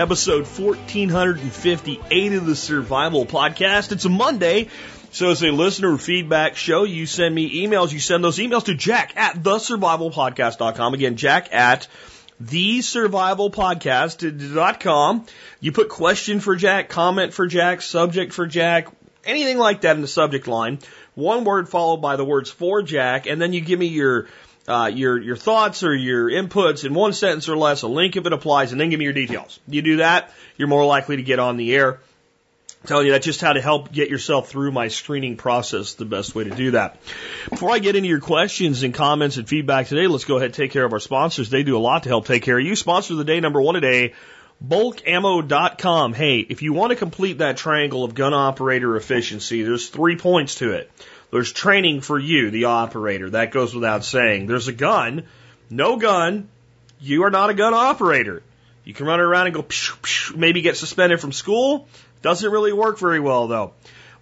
episode 1458 of the Survival Podcast. It's a Monday. So it's a listener feedback show. You send me emails. You send those emails to jack at thesurvivalpodcast.com. Again, jack at thesurvivalpodcast.com. You put question for Jack, comment for Jack, subject for Jack, anything like that in the subject line. One word followed by the words for Jack, and then you give me your uh, your your thoughts or your inputs in one sentence or less, a link if it applies, and then give me your details. You do that, you're more likely to get on the air. Telling you that's just how to help get yourself through my screening process. The best way to do that. Before I get into your questions and comments and feedback today, let's go ahead and take care of our sponsors. They do a lot to help take care of you. Sponsor of the day number one today. BulkAmmo.com. Hey, if you want to complete that triangle of gun operator efficiency, there's three points to it. There's training for you, the operator. That goes without saying. There's a gun. No gun. You are not a gun operator. You can run around and go, psh, psh, maybe get suspended from school. Doesn't really work very well though.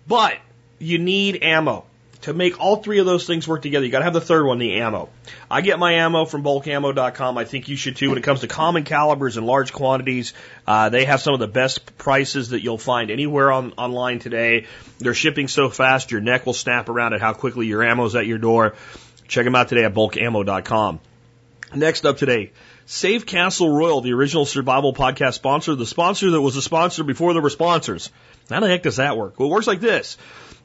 But you need ammo. To make all three of those things work together, you gotta have the third one, the ammo. I get my ammo from bulkammo.com. I think you should too. When it comes to common calibers in large quantities, uh, they have some of the best prices that you'll find anywhere on, online today. They're shipping so fast, your neck will snap around at how quickly your ammo's at your door. Check them out today at bulkammo.com. Next up today, Safe Castle Royal, the original survival podcast sponsor, the sponsor that was a sponsor before there were sponsors. How the heck does that work? Well, it works like this.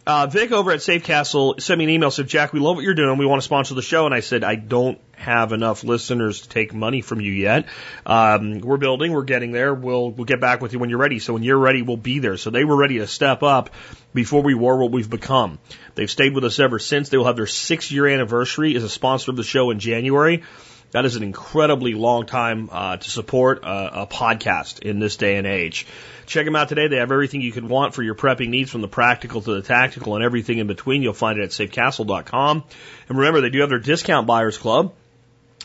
Uh, Vic over at Safe Castle sent me an email, said, Jack, we love what you're doing. We want to sponsor the show. And I said, I don't have enough listeners to take money from you yet. Um, we're building, we're getting there. We'll, we'll get back with you when you're ready. So when you're ready, we'll be there. So they were ready to step up before we were what we've become. They've stayed with us ever since. They will have their six year anniversary as a sponsor of the show in January. That is an incredibly long time uh, to support a, a podcast in this day and age. Check them out today. They have everything you could want for your prepping needs from the practical to the tactical and everything in between. You'll find it at safecastle.com. And remember, they do have their discount buyers club.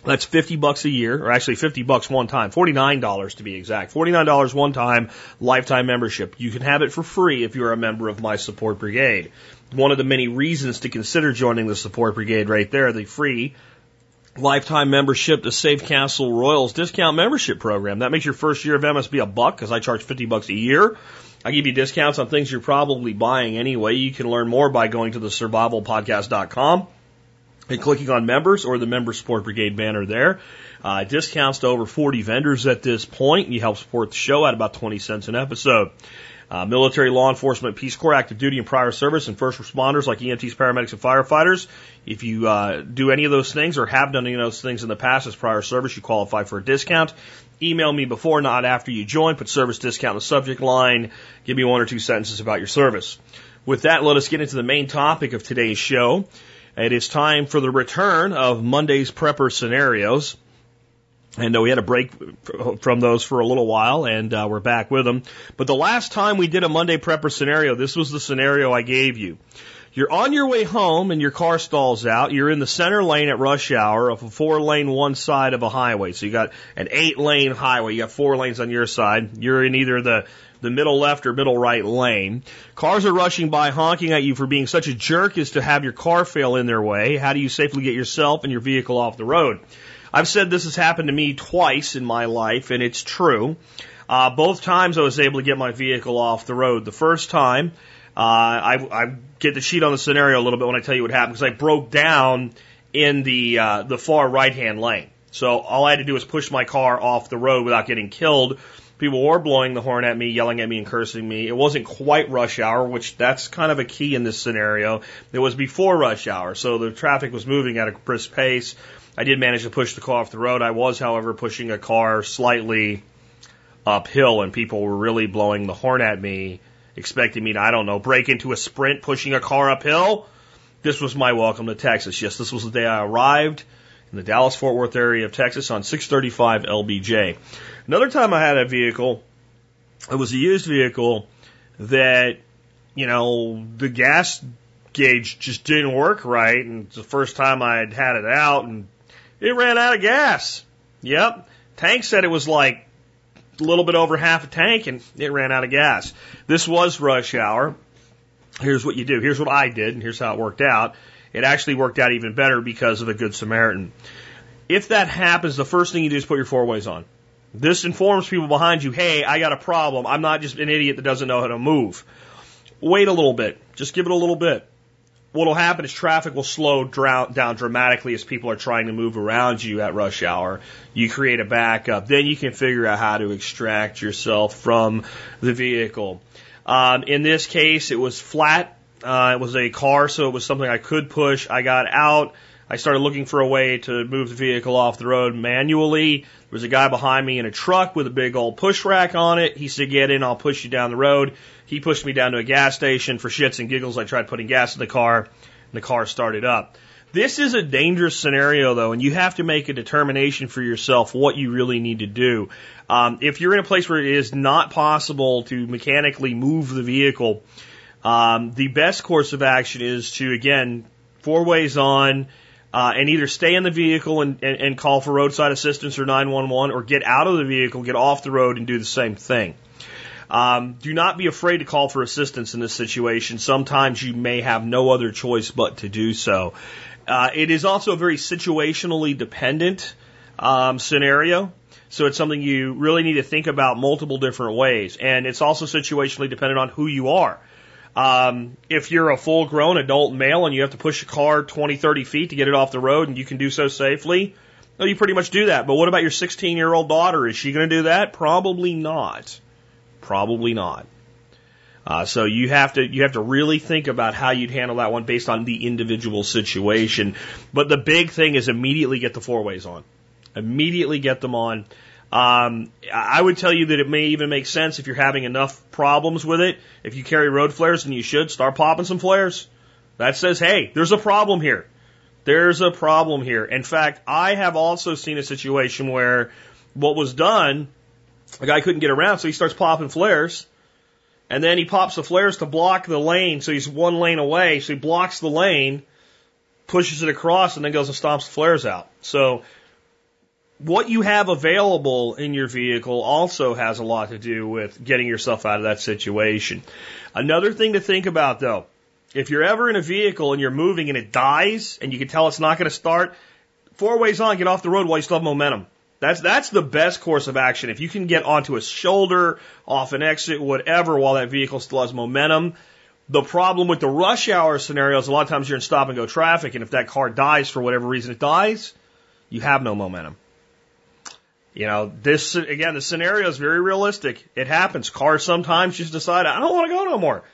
That's 50 bucks a year, or actually 50 bucks one time, $49 to be exact. $49 one time lifetime membership. You can have it for free if you're a member of my support brigade. One of the many reasons to consider joining the support brigade right there, the free lifetime membership to Safe Castle Royals discount membership program. That makes your first year of MSB a buck because I charge 50 bucks a year. I give you discounts on things you're probably buying anyway. You can learn more by going to the survivalpodcast.com and clicking on members or the member support brigade banner there. Uh, discounts to over 40 vendors at this point. You help support the show at about 20 cents an episode. Uh, military, law enforcement, Peace Corps, active duty and prior service, and first responders like EMTs, paramedics, and firefighters. If you uh, do any of those things or have done any of those things in the past as prior service, you qualify for a discount. Email me before, not after you join. Put service discount in the subject line. Give me one or two sentences about your service. With that, let us get into the main topic of today's show. It is time for the return of Monday's prepper scenarios. And uh, we had a break from those for a little while, and uh, we're back with them. But the last time we did a Monday prepper scenario, this was the scenario I gave you. You're on your way home and your car stalls out. You're in the center lane at rush hour of a four lane one side of a highway. So you got an eight lane highway. You got four lanes on your side. You're in either the the middle left or middle right lane. Cars are rushing by honking at you for being such a jerk as to have your car fail in their way. How do you safely get yourself and your vehicle off the road? I've said this has happened to me twice in my life, and it's true. Uh, both times I was able to get my vehicle off the road. The first time, uh, I, I get the sheet on the scenario a little bit when I tell you what happened because I broke down in the uh, the far right hand lane. So all I had to do was push my car off the road without getting killed. People were blowing the horn at me, yelling at me, and cursing me. It wasn't quite rush hour, which that's kind of a key in this scenario. It was before rush hour, so the traffic was moving at a brisk pace. I did manage to push the car off the road. I was, however, pushing a car slightly uphill, and people were really blowing the horn at me, expecting me to, I don't know, break into a sprint pushing a car uphill. This was my welcome to Texas. Yes, this was the day I arrived in the Dallas Fort Worth area of Texas on 635 LBJ. Another time I had a vehicle, it was a used vehicle that you know, the gas gauge just didn't work right. And it's the first time I had had it out and it ran out of gas. Yep. Tank said it was like a little bit over half a tank and it ran out of gas. This was rush hour. Here's what you do. Here's what I did and here's how it worked out. It actually worked out even better because of a good Samaritan. If that happens, the first thing you do is put your four ways on. This informs people behind you, hey, I got a problem. I'm not just an idiot that doesn't know how to move. Wait a little bit. Just give it a little bit. What'll happen is traffic will slow down dramatically as people are trying to move around you at rush hour. You create a backup. Then you can figure out how to extract yourself from the vehicle. Um, in this case, it was flat. Uh, it was a car, so it was something I could push. I got out. I started looking for a way to move the vehicle off the road manually. There was a guy behind me in a truck with a big old push rack on it. He said, get in, I'll push you down the road. He pushed me down to a gas station for shits and giggles. I tried putting gas in the car and the car started up. This is a dangerous scenario though, and you have to make a determination for yourself what you really need to do. Um, if you're in a place where it is not possible to mechanically move the vehicle, um, the best course of action is to again four ways on uh, and either stay in the vehicle and, and, and call for roadside assistance or 911 or get out of the vehicle, get off the road and do the same thing. Um, do not be afraid to call for assistance in this situation. Sometimes you may have no other choice but to do so. Uh, it is also a very situationally dependent um, scenario. So it's something you really need to think about multiple different ways. And it's also situationally dependent on who you are. Um, if you're a full grown adult male and you have to push a car 20, 30 feet to get it off the road and you can do so safely, well, you pretty much do that. But what about your 16 year old daughter? Is she going to do that? Probably not. Probably not. Uh, so you have to you have to really think about how you'd handle that one based on the individual situation. But the big thing is immediately get the four ways on. Immediately get them on. Um, I would tell you that it may even make sense if you're having enough problems with it. If you carry road flares, and you should start popping some flares. That says, hey, there's a problem here. There's a problem here. In fact, I have also seen a situation where what was done, a guy couldn't get around, so he starts popping flares. And then he pops the flares to block the lane, so he's one lane away, so he blocks the lane, pushes it across, and then goes and stomps the flares out. So what you have available in your vehicle also has a lot to do with getting yourself out of that situation. Another thing to think about though, if you're ever in a vehicle and you're moving and it dies and you can tell it's not going to start, four ways on, get off the road while you still have momentum. That's, that's the best course of action. If you can get onto a shoulder, off an exit, whatever, while that vehicle still has momentum. The problem with the rush hour scenario is a lot of times you're in stop and go traffic, and if that car dies for whatever reason it dies, you have no momentum. You know, this, again, the scenario is very realistic. It happens. Cars sometimes just decide, I don't want to go no more.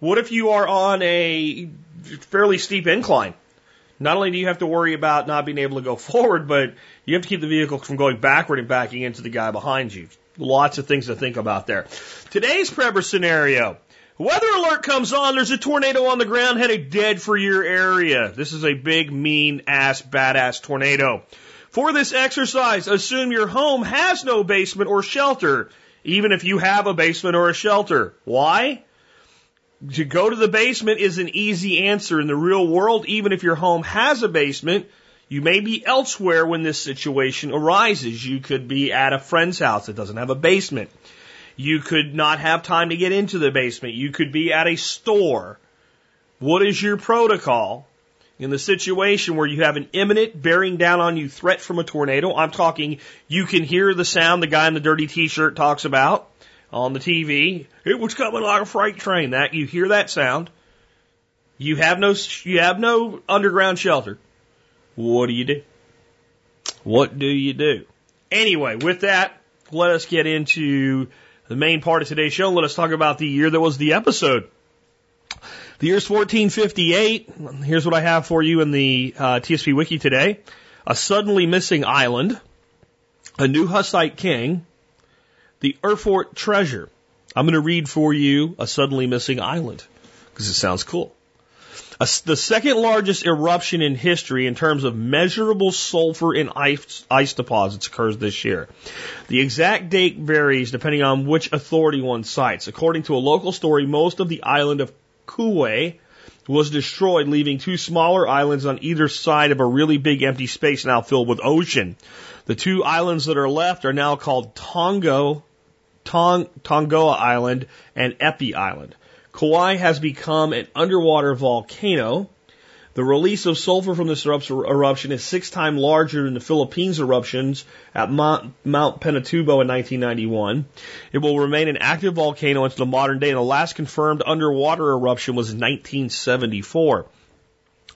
What if you are on a fairly steep incline? Not only do you have to worry about not being able to go forward, but you have to keep the vehicle from going backward and backing into the guy behind you. Lots of things to think about there. Today's Prepper scenario. Weather alert comes on. There's a tornado on the ground headed dead for your area. This is a big, mean ass, badass tornado. For this exercise, assume your home has no basement or shelter, even if you have a basement or a shelter. Why? To go to the basement is an easy answer in the real world. Even if your home has a basement, you may be elsewhere when this situation arises. You could be at a friend's house that doesn't have a basement. You could not have time to get into the basement. You could be at a store. What is your protocol? In the situation where you have an imminent bearing down on you threat from a tornado, I'm talking you can hear the sound the guy in the dirty t-shirt talks about on the TV. It was coming like a freight train. That you hear that sound. You have no you have no underground shelter. What do you do? What do you do? Anyway, with that, let us get into the main part of today's show. Let us talk about the year that was the episode. The year's 1458. Here's what I have for you in the uh, TSP Wiki today. A suddenly missing island, a new Hussite king, the Erfurt treasure. I'm going to read for you a suddenly missing island because it sounds cool. A, the second largest eruption in history in terms of measurable sulfur in ice, ice deposits occurs this year. The exact date varies depending on which authority one cites. According to a local story, most of the island of Kuwae was destroyed, leaving two smaller islands on either side of a really big empty space now filled with ocean. The two islands that are left are now called Tongo, Tong, Tongoa Island and Epi Island. Kuwae has become an underwater volcano. The release of sulfur from this eruption is six times larger than the Philippines eruptions at Mount, Mount Pinatubo in 1991. It will remain an active volcano until the modern day, and the last confirmed underwater eruption was in 1974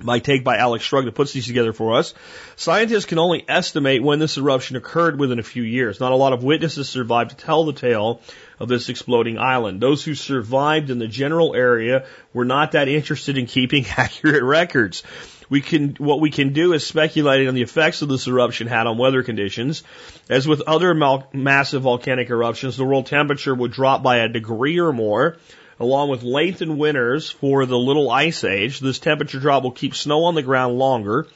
my take by Alex Shrugged that puts these together for us. Scientists can only estimate when this eruption occurred within a few years. Not a lot of witnesses survived to tell the tale of this exploding island. Those who survived in the general area were not that interested in keeping accurate records. We can, what we can do is speculate on the effects of this eruption had on weather conditions. As with other massive volcanic eruptions, the world temperature would drop by a degree or more along with lengthened winters for the little ice age. This temperature drop will keep snow on the ground longer,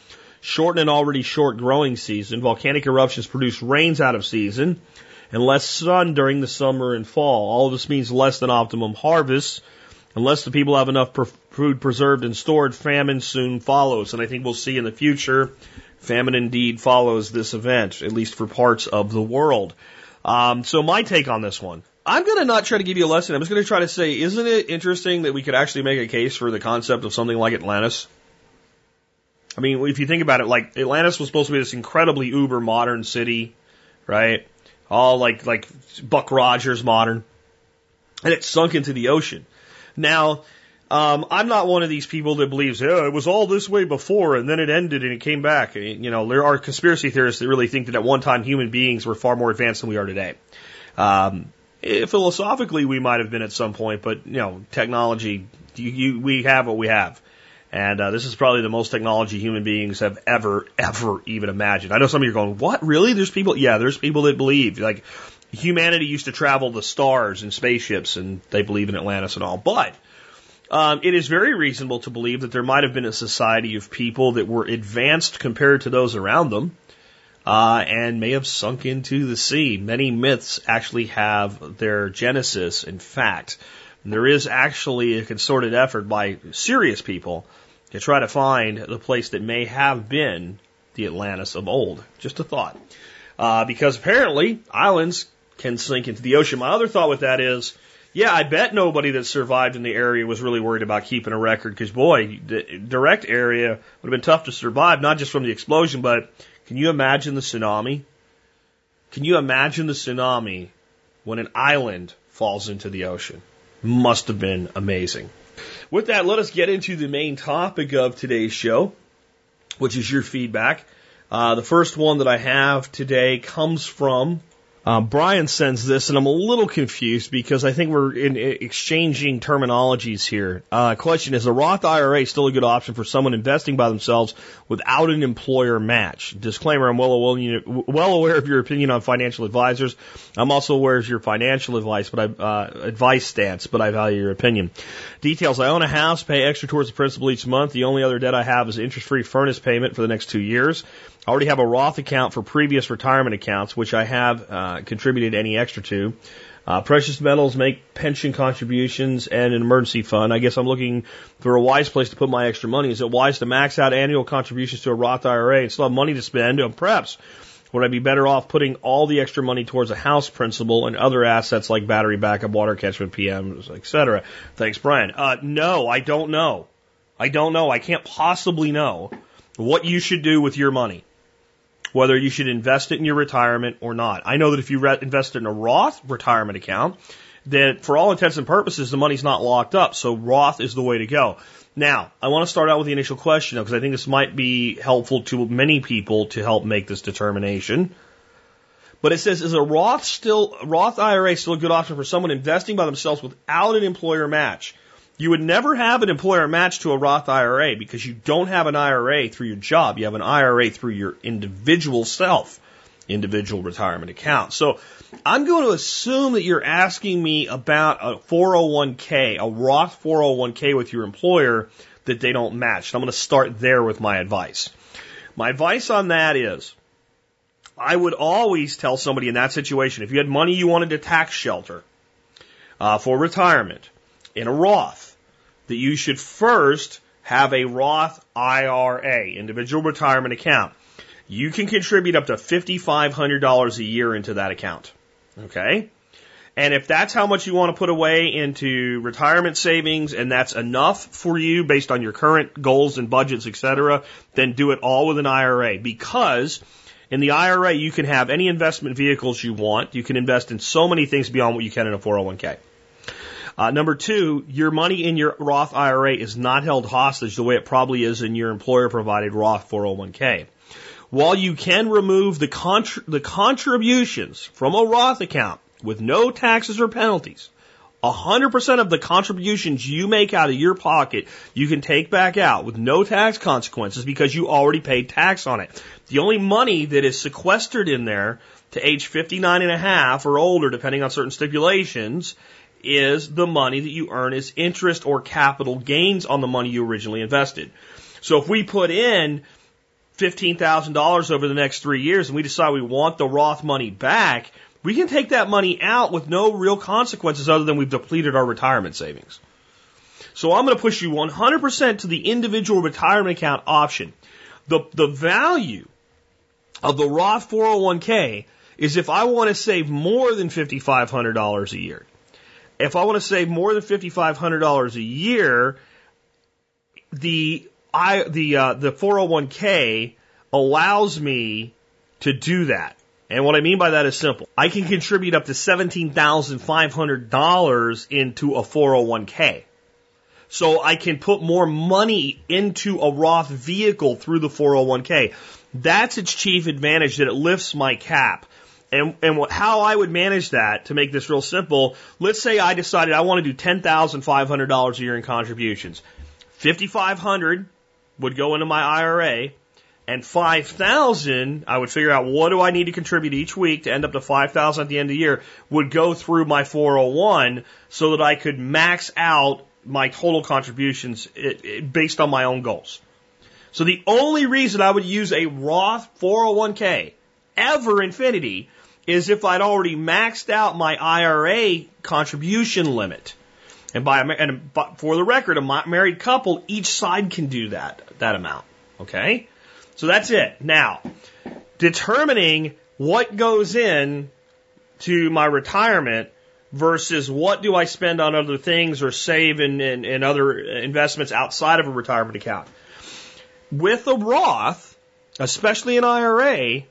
shorten an already short growing season. Volcanic eruptions produce rains out of season and less sun during the summer and fall. All of this means less than optimum harvests. Unless the people have enough food preserved and stored, famine soon follows. And I think we'll see in the future, famine indeed follows this event, at least for parts of the world. Um, so my take on this one. I'm going to not try to give you a lesson. I'm just going to try to say, isn't it interesting that we could actually make a case for the concept of something like Atlantis? I mean, if you think about it, like Atlantis was supposed to be this incredibly uber modern city, right? All like like Buck Rogers modern, and it sunk into the ocean. Now, um, I'm not one of these people that believes, it was all this way before and then it ended and it came back. You know, there are conspiracy theorists that really think that at one time human beings were far more advanced than we are today. Um, philosophically, we might have been at some point, but you know, technology, you, you, we have what we have. And uh, this is probably the most technology human beings have ever, ever even imagined. I know some of you are going, what, really? There's people, yeah, there's people that believe. Like, humanity used to travel the stars in spaceships, and they believe in Atlantis and all. But um, it is very reasonable to believe that there might have been a society of people that were advanced compared to those around them uh, and may have sunk into the sea. Many myths actually have their genesis in fact. There is actually a concerted effort by serious people to try to find the place that may have been the Atlantis of old. Just a thought. Uh, because apparently islands can sink into the ocean. My other thought with that is, yeah, I bet nobody that survived in the area was really worried about keeping a record because boy, the direct area would have been tough to survive, not just from the explosion, but can you imagine the tsunami? Can you imagine the tsunami when an island falls into the ocean? Must have been amazing. With that, let us get into the main topic of today's show, which is your feedback. Uh, the first one that I have today comes from uh, Brian sends this, and I'm a little confused because I think we're in, in exchanging terminologies here. Uh, question is: A Roth IRA still a good option for someone investing by themselves without an employer match? Disclaimer: I'm well aware, well aware of your opinion on financial advisors. I'm also aware of your financial advice, but I uh, advice stance, but I value your opinion. Details: I own a house, pay extra towards the principal each month. The only other debt I have is interest-free furnace payment for the next two years. I already have a Roth account for previous retirement accounts, which I have uh, contributed any extra to. Uh, precious metals make pension contributions and an emergency fund. I guess I'm looking for a wise place to put my extra money. Is it wise to max out annual contributions to a Roth IRA and still have money to spend? Oh, perhaps. Would I be better off putting all the extra money towards a house principal and other assets like battery backup, water catchment, PMs, etc.? Thanks, Brian. Uh, no, I don't know. I don't know. I can't possibly know what you should do with your money whether you should invest it in your retirement or not. I know that if you re- invest it in a Roth retirement account, that for all intents and purposes, the money's not locked up. So Roth is the way to go. Now, I want to start out with the initial question because I think this might be helpful to many people to help make this determination. But it says, is a Roth still, Roth IRA still a good option for someone investing by themselves without an employer match? You would never have an employer match to a Roth IRA because you don't have an IRA through your job. You have an IRA through your individual self, individual retirement account. So I'm going to assume that you're asking me about a 401k, a Roth 401k with your employer that they don't match. I'm going to start there with my advice. My advice on that is I would always tell somebody in that situation if you had money you wanted to tax shelter uh, for retirement, in a Roth, that you should first have a Roth IRA, individual retirement account. You can contribute up to $5,500 a year into that account. Okay? And if that's how much you want to put away into retirement savings and that's enough for you based on your current goals and budgets, et cetera, then do it all with an IRA because in the IRA you can have any investment vehicles you want. You can invest in so many things beyond what you can in a 401k. Uh, number two, your money in your Roth IRA is not held hostage the way it probably is in your employer provided Roth 401k. While you can remove the, contr- the contributions from a Roth account with no taxes or penalties, 100% of the contributions you make out of your pocket, you can take back out with no tax consequences because you already paid tax on it. The only money that is sequestered in there to age 59 and a half or older, depending on certain stipulations, is the money that you earn as interest or capital gains on the money you originally invested. So if we put in $15,000 over the next three years and we decide we want the Roth money back, we can take that money out with no real consequences other than we've depleted our retirement savings. So I'm going to push you 100% to the individual retirement account option. The, the value of the Roth 401k is if I want to save more than $5,500 a year. If I want to save more than $5,500 a year, the I the uh, the 401k allows me to do that. And what I mean by that is simple. I can contribute up to $17,500 into a 401k. So I can put more money into a Roth vehicle through the 401k. That's its chief advantage that it lifts my cap. And, and what, how I would manage that to make this real simple, let's say I decided I want to do $10,500 a year in contributions. 5,500 would go into my IRA and 5,000 I would figure out what do I need to contribute each week to end up to 5,000 at the end of the year would go through my 401 so that I could max out my total contributions based on my own goals. So the only reason I would use a Roth 401k ever infinity is if I'd already maxed out my IRA contribution limit. And by and for the record, a married couple, each side can do that that amount. Okay, so that's it. Now, determining what goes in to my retirement versus what do I spend on other things or save in, in, in other investments outside of a retirement account. With a Roth, especially an IRA,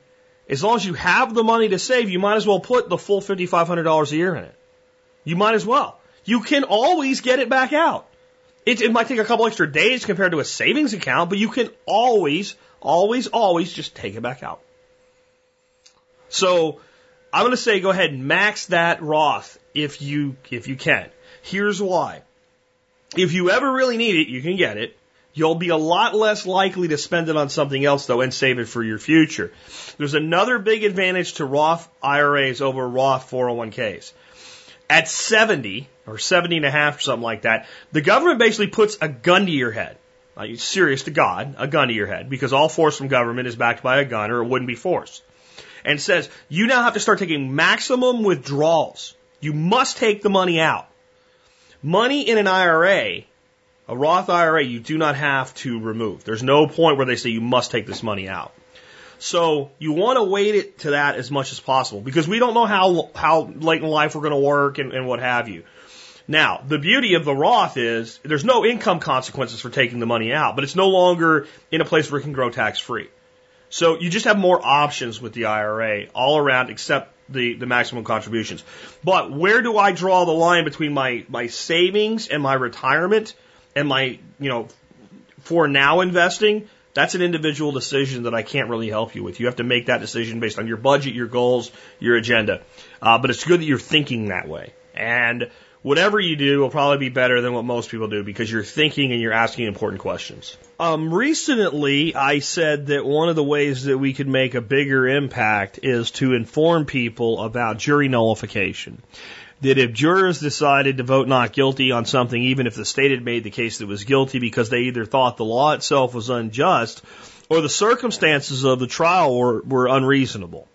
as long as you have the money to save, you might as well put the full $5,500 a year in it. You might as well. You can always get it back out. It, it might take a couple extra days compared to a savings account, but you can always, always, always just take it back out. So I'm going to say go ahead and max that Roth if you if you can. Here's why. If you ever really need it, you can get it. You'll be a lot less likely to spend it on something else though and save it for your future. There's another big advantage to Roth IRAs over Roth 401ks. At 70 or 70 and a half or something like that, the government basically puts a gun to your head. Like, serious to God, a gun to your head because all force from government is backed by a gun or it wouldn't be force. And says you now have to start taking maximum withdrawals. You must take the money out. Money in an IRA a Roth IRA, you do not have to remove. There's no point where they say you must take this money out. So you want to wait it to that as much as possible because we don't know how how late in life we're going to work and, and what have you. Now, the beauty of the Roth is there's no income consequences for taking the money out, but it's no longer in a place where it can grow tax free. So you just have more options with the IRA all around except the, the maximum contributions. But where do I draw the line between my, my savings and my retirement? Am I, you know, for now investing? That's an individual decision that I can't really help you with. You have to make that decision based on your budget, your goals, your agenda. Uh, but it's good that you're thinking that way. And whatever you do will probably be better than what most people do because you're thinking and you're asking important questions. Um, recently, I said that one of the ways that we could make a bigger impact is to inform people about jury nullification that if jurors decided to vote not guilty on something, even if the state had made the case that was guilty because they either thought the law itself was unjust or the circumstances of the trial were, were unreasonable.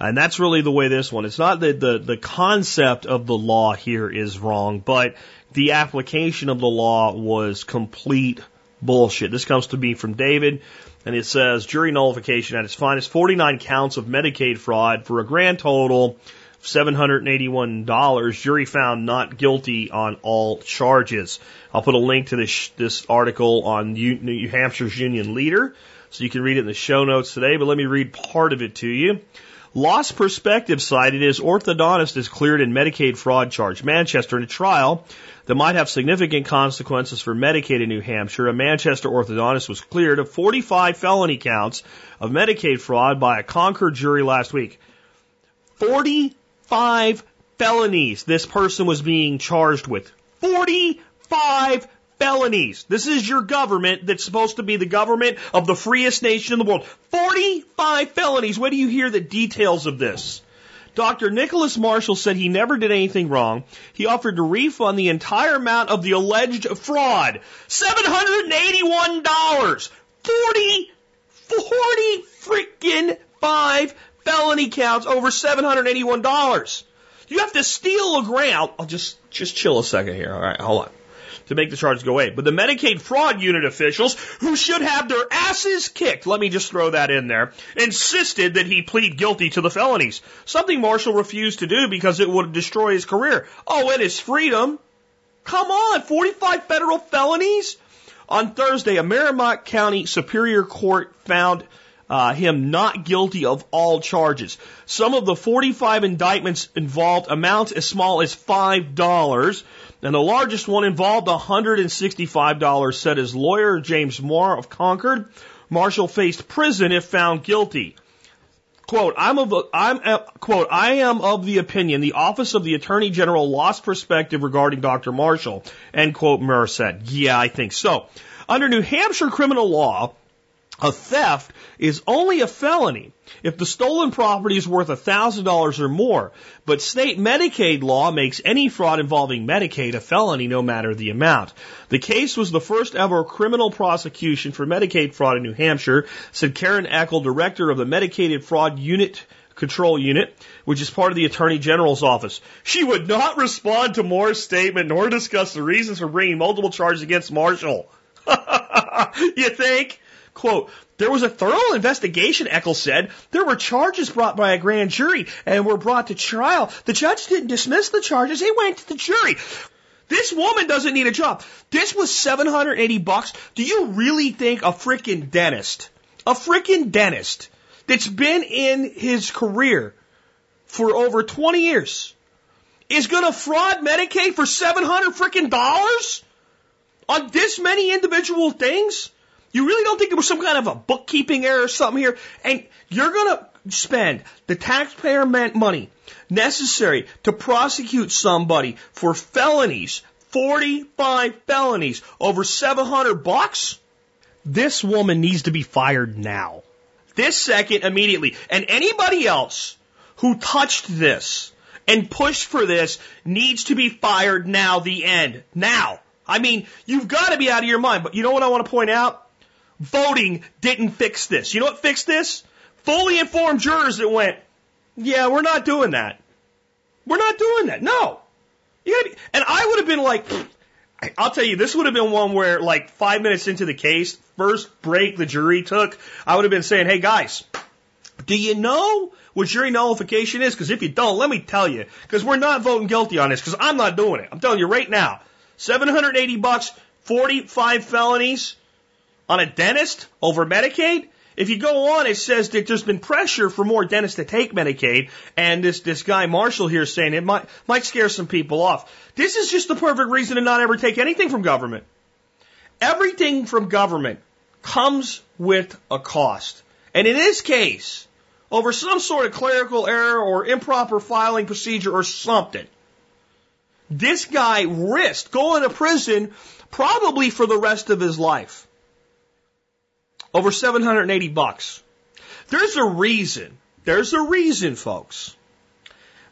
And that's really the way this one. It's not that the, the concept of the law here is wrong, but the application of the law was complete bullshit. This comes to me from David, and it says jury nullification at its finest 49 counts of Medicaid fraud for a grand total $781. Jury found not guilty on all charges. I'll put a link to this, this article on New Hampshire's Union Leader so you can read it in the show notes today, but let me read part of it to you. Lost Perspective cited as orthodontist is cleared in Medicaid fraud charge. Manchester in a trial that might have significant consequences for Medicaid in New Hampshire. A Manchester orthodontist was cleared of 45 felony counts of Medicaid fraud by a Concord jury last week. 45 felonies this person was being charged with. 45 felonies. This is your government that's supposed to be the government of the freest nation in the world. 45 felonies. Where do you hear the details of this? Dr. Nicholas Marshall said he never did anything wrong. He offered to refund the entire amount of the alleged fraud. $781. 40, 40 freaking five felony counts over $781. You have to steal a grand. I'll, I'll just, just chill a second here. All right, hold on to make the charges go away. But the Medicaid fraud unit officials, who should have their asses kicked, let me just throw that in there, insisted that he plead guilty to the felonies. Something Marshall refused to do because it would destroy his career. Oh, and his freedom. Come on, 45 federal felonies? On Thursday, a Merrimack County Superior Court found uh, him not guilty of all charges. Some of the 45 indictments involved amounts as small as $5. And the largest one involved $165, said his lawyer, James Moore of Concord. Marshall faced prison if found guilty. Quote, I'm of, I'm, uh, quote, I am of the opinion the Office of the Attorney General lost perspective regarding Dr. Marshall, end quote, Moore said. Yeah, I think so. Under New Hampshire criminal law, a theft is only a felony if the stolen property is worth $1,000 or more, but state Medicaid law makes any fraud involving Medicaid a felony no matter the amount. The case was the first ever criminal prosecution for Medicaid fraud in New Hampshire, said Karen Eckel, director of the Medicaid Fraud Unit Control Unit, which is part of the Attorney General's office. She would not respond to Moore's statement nor discuss the reasons for bringing multiple charges against Marshall. you think? Quote, there was a thorough investigation, Eckel said. There were charges brought by a grand jury and were brought to trial. The judge didn't dismiss the charges. They went to the jury. This woman doesn't need a job. This was 780 bucks. Do you really think a freaking dentist, a freaking dentist that's been in his career for over 20 years is going to fraud Medicaid for 700 freaking dollars on this many individual things? You really don't think it was some kind of a bookkeeping error or something here? And you're going to spend the taxpayer money necessary to prosecute somebody for felonies, 45 felonies, over 700 bucks? This woman needs to be fired now. This second, immediately. And anybody else who touched this and pushed for this needs to be fired now, the end. Now. I mean, you've got to be out of your mind. But you know what I want to point out? Voting didn't fix this. You know what fixed this? Fully informed jurors that went, yeah, we're not doing that. We're not doing that. No. You gotta be, and I would have been like, I'll tell you, this would have been one where like five minutes into the case, first break the jury took, I would have been saying, hey guys, do you know what jury nullification is? Because if you don't, let me tell you, because we're not voting guilty on this, because I'm not doing it. I'm telling you right now, 780 bucks, 45 felonies, on a dentist over Medicaid. If you go on, it says that there's been pressure for more dentists to take Medicaid, and this this guy Marshall here is saying it might might scare some people off. This is just the perfect reason to not ever take anything from government. Everything from government comes with a cost, and in this case, over some sort of clerical error or improper filing procedure or something, this guy risked going to prison probably for the rest of his life. Over 780 bucks. There's a reason, there's a reason, folks,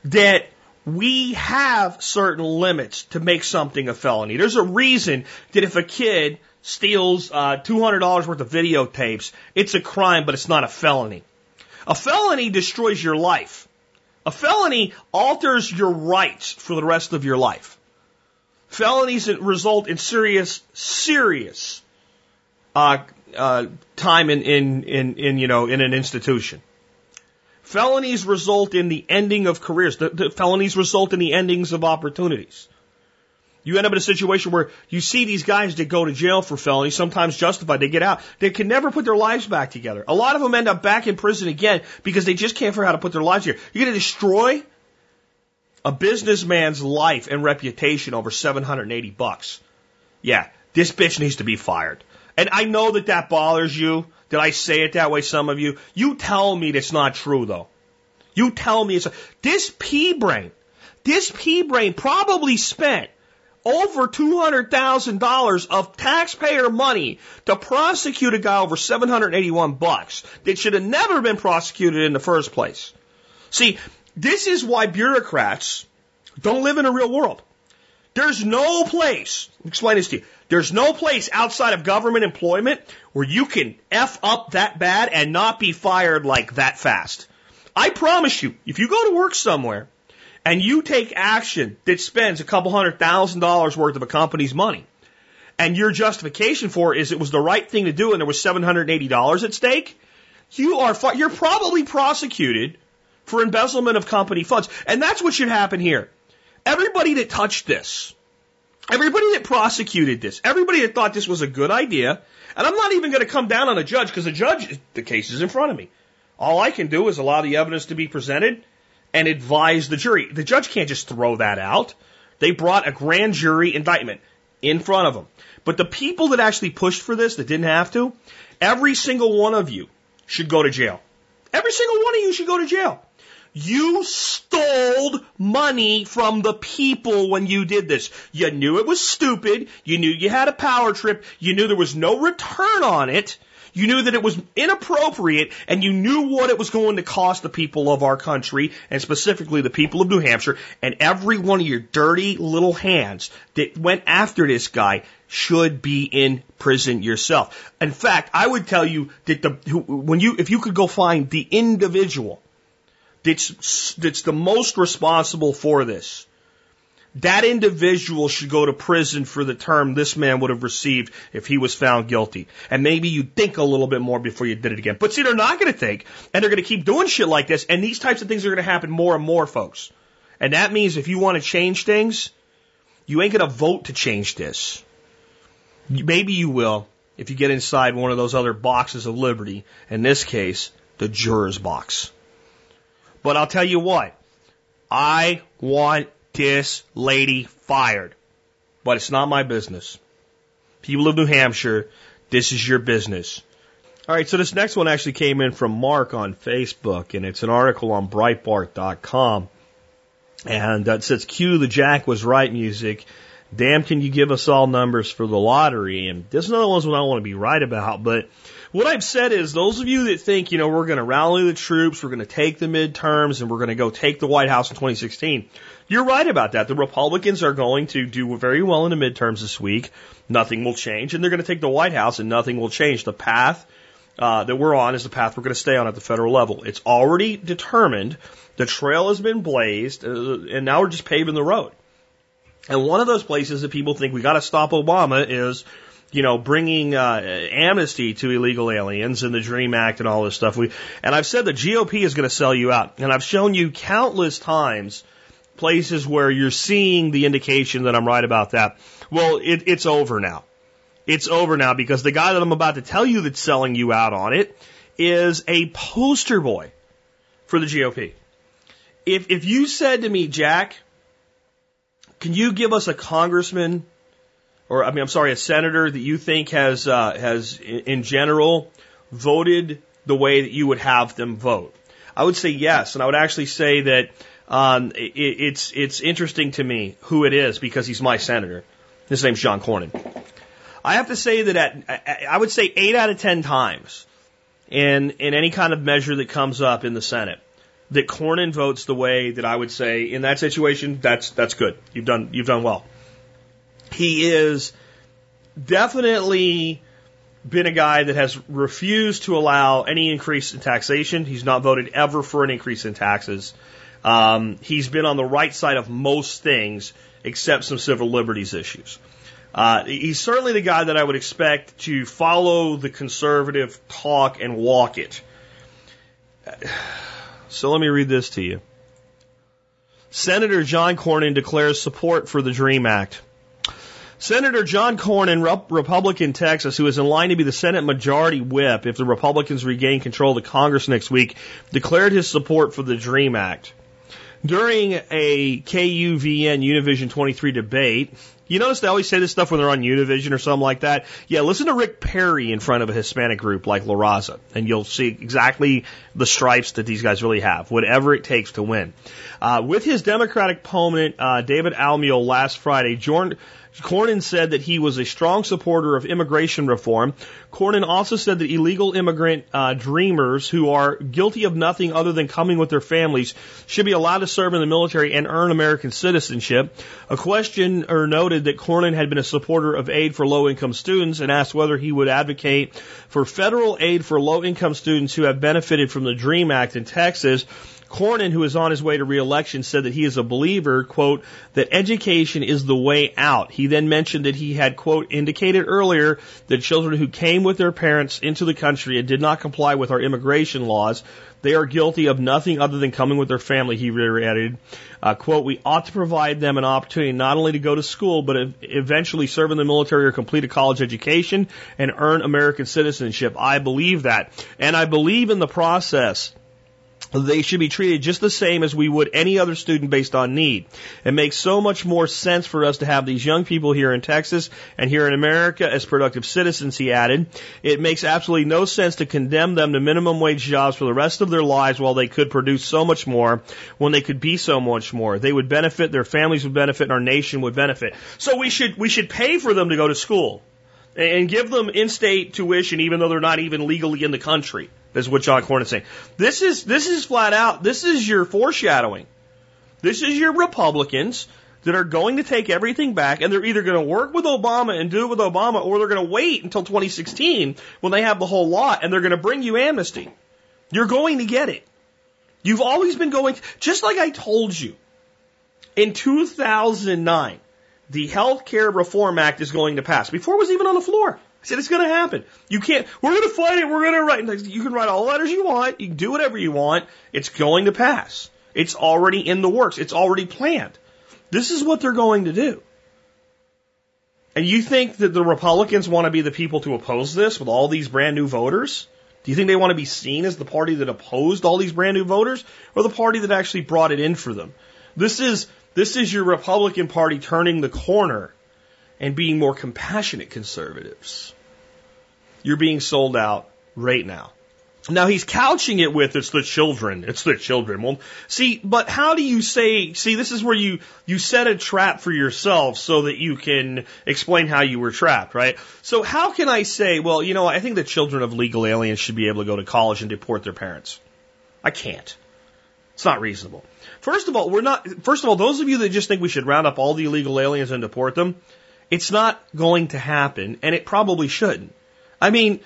that we have certain limits to make something a felony. There's a reason that if a kid steals uh, $200 worth of videotapes, it's a crime, but it's not a felony. A felony destroys your life. A felony alters your rights for the rest of your life. Felonies result in serious, serious uh, uh, time in, in, in, in, you know, in an institution. Felonies result in the ending of careers. The, the felonies result in the endings of opportunities. You end up in a situation where you see these guys that go to jail for felonies, sometimes justified, they get out. They can never put their lives back together. A lot of them end up back in prison again because they just can't figure out how to put their lives together. You're going to destroy a businessman's life and reputation over 780 bucks. Yeah, this bitch needs to be fired. And I know that that bothers you. Did I say it that way, some of you? You tell me that's not true, though. You tell me it's, this pea brain, this pea brain probably spent over $200,000 of taxpayer money to prosecute a guy over 781 bucks that should have never been prosecuted in the first place. See, this is why bureaucrats don't live in a real world. There's no place, explain this to you, there's no place outside of government employment where you can F up that bad and not be fired like that fast. I promise you, if you go to work somewhere and you take action that spends a couple hundred thousand dollars worth of a company's money, and your justification for it is it was the right thing to do and there was $780 at stake, you are, you're probably prosecuted for embezzlement of company funds. And that's what should happen here. Everybody that touched this, everybody that prosecuted this, everybody that thought this was a good idea, and I'm not even going to come down on a judge because the judge, the case is in front of me. All I can do is allow the evidence to be presented and advise the jury. The judge can't just throw that out. They brought a grand jury indictment in front of them. But the people that actually pushed for this that didn't have to, every single one of you should go to jail. Every single one of you should go to jail. You stole money from the people when you did this. You knew it was stupid. You knew you had a power trip. You knew there was no return on it. You knew that it was inappropriate and you knew what it was going to cost the people of our country and specifically the people of New Hampshire and every one of your dirty little hands that went after this guy should be in prison yourself. In fact, I would tell you that the, when you, if you could go find the individual that's, that's the most responsible for this, that individual should go to prison for the term this man would have received if he was found guilty. And maybe you think a little bit more before you did it again. But see, they're not going to think, and they're going to keep doing shit like this, and these types of things are going to happen more and more, folks. And that means if you want to change things, you ain't going to vote to change this. Maybe you will if you get inside one of those other boxes of liberty, in this case, the juror's box. But I'll tell you what, I want this lady fired. But it's not my business. People of New Hampshire, this is your business. All right, so this next one actually came in from Mark on Facebook, and it's an article on Breitbart.com. And it says, Cue the Jack was right music. Damn, can you give us all numbers for the lottery? And this is another one I want to be right about, but what I've said is those of you that think, you know, we're going to rally the troops, we're going to take the midterms, and we're going to go take the White House in 2016, you're right about that. The Republicans are going to do very well in the midterms this week. Nothing will change, and they're going to take the White House, and nothing will change. The path uh, that we're on is the path we're going to stay on at the federal level. It's already determined. The trail has been blazed, uh, and now we're just paving the road. And one of those places that people think we got to stop Obama is you know, bringing uh, amnesty to illegal aliens and the Dream Act and all this stuff. We, and I've said the GOP is going to sell you out, and I've shown you countless times places where you're seeing the indication that I'm right about that. Well, it, it's over now. It's over now because the guy that I'm about to tell you that's selling you out on it is a poster boy for the GOP. If if you said to me, Jack, can you give us a congressman or I mean, I'm sorry, a senator that you think has uh, has in general voted the way that you would have them vote? I would say yes, and I would actually say that um, it, it's it's interesting to me who it is because he's my senator. His name's John Cornyn. I have to say that at I would say eight out of ten times in in any kind of measure that comes up in the Senate that Cornyn votes the way that I would say in that situation that's that's good. You've done you've done well. He is definitely been a guy that has refused to allow any increase in taxation. He's not voted ever for an increase in taxes. Um, he's been on the right side of most things except some civil liberties issues. Uh, he's certainly the guy that I would expect to follow the conservative talk and walk it. So let me read this to you. Senator John Cornyn declares support for the DREAM Act. Senator John Cornyn, Republican Texas, who is in line to be the Senate Majority Whip if the Republicans regain control of the Congress next week, declared his support for the DREAM Act. During a KUVN Univision 23 debate, you notice they always say this stuff when they're on Univision or something like that. Yeah, listen to Rick Perry in front of a Hispanic group like La Raza, and you'll see exactly the stripes that these guys really have, whatever it takes to win. Uh, with his Democratic opponent, uh, David Alameel, last Friday, Jordan, Cornyn said that he was a strong supporter of immigration reform. Cornyn also said that illegal immigrant uh, dreamers who are guilty of nothing other than coming with their families should be allowed to serve in the military and earn American citizenship. A questioner noted that Cornyn had been a supporter of aid for low income students and asked whether he would advocate for federal aid for low income students who have benefited from the DREAM Act in Texas Cornyn, who is on his way to reelection, said that he is a believer, quote, that education is the way out. He then mentioned that he had, quote, indicated earlier that children who came with their parents into the country and did not comply with our immigration laws, they are guilty of nothing other than coming with their family, he reiterated. Uh, quote, we ought to provide them an opportunity not only to go to school, but eventually serve in the military or complete a college education and earn American citizenship. I believe that. And I believe in the process they should be treated just the same as we would any other student based on need. It makes so much more sense for us to have these young people here in Texas and here in America as productive citizens, he added. It makes absolutely no sense to condemn them to minimum wage jobs for the rest of their lives while they could produce so much more when they could be so much more. They would benefit, their families would benefit, and our nation would benefit. So we should, we should pay for them to go to school and give them in-state tuition even though they're not even legally in the country. Is what John Cornyn is saying. This is this is flat out. This is your foreshadowing. This is your Republicans that are going to take everything back, and they're either going to work with Obama and do it with Obama, or they're going to wait until 2016 when they have the whole lot, and they're going to bring you amnesty. You're going to get it. You've always been going, just like I told you. In 2009, the Health Care Reform Act is going to pass before it was even on the floor. Said, it's going to happen. You can't, we're going to fight it. We're going to write. You can write all the letters you want. You can do whatever you want. It's going to pass. It's already in the works. It's already planned. This is what they're going to do. And you think that the Republicans want to be the people to oppose this with all these brand new voters? Do you think they want to be seen as the party that opposed all these brand new voters or the party that actually brought it in for them? This is, this is your Republican Party turning the corner and being more compassionate conservatives you're being sold out right now. Now he's couching it with it's the children, it's the children. Well, see, but how do you say? See, this is where you you set a trap for yourself so that you can explain how you were trapped, right? So how can I say, well, you know, I think the children of legal aliens should be able to go to college and deport their parents? I can't. It's not reasonable. First of all, we're not. First of all, those of you that just think we should round up all the illegal aliens and deport them, it's not going to happen, and it probably shouldn't. I mean,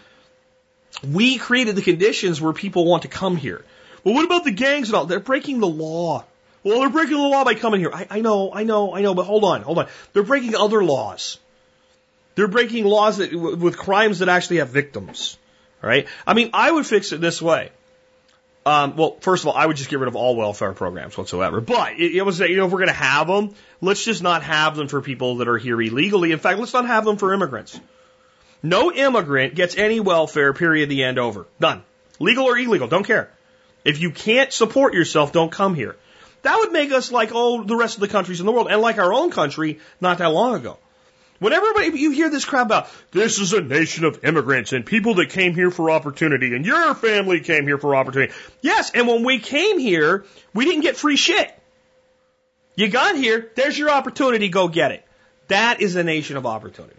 we created the conditions where people want to come here. Well, what about the gangs and all? They're breaking the law. Well, they're breaking the law by coming here. I, I know, I know, I know, but hold on, hold on. They're breaking other laws. They're breaking laws that, with crimes that actually have victims. Right? I mean, I would fix it this way. Um, well, first of all, I would just get rid of all welfare programs whatsoever. But it, it was, you know, if we're going to have them, let's just not have them for people that are here illegally. In fact, let's not have them for immigrants. No immigrant gets any welfare, period, the end over. Done. Legal or illegal, don't care. If you can't support yourself, don't come here. That would make us like all the rest of the countries in the world and like our own country not that long ago. When everybody, you hear this crap about, this is a nation of immigrants and people that came here for opportunity and your family came here for opportunity. Yes, and when we came here, we didn't get free shit. You got here, there's your opportunity, go get it. That is a nation of opportunity.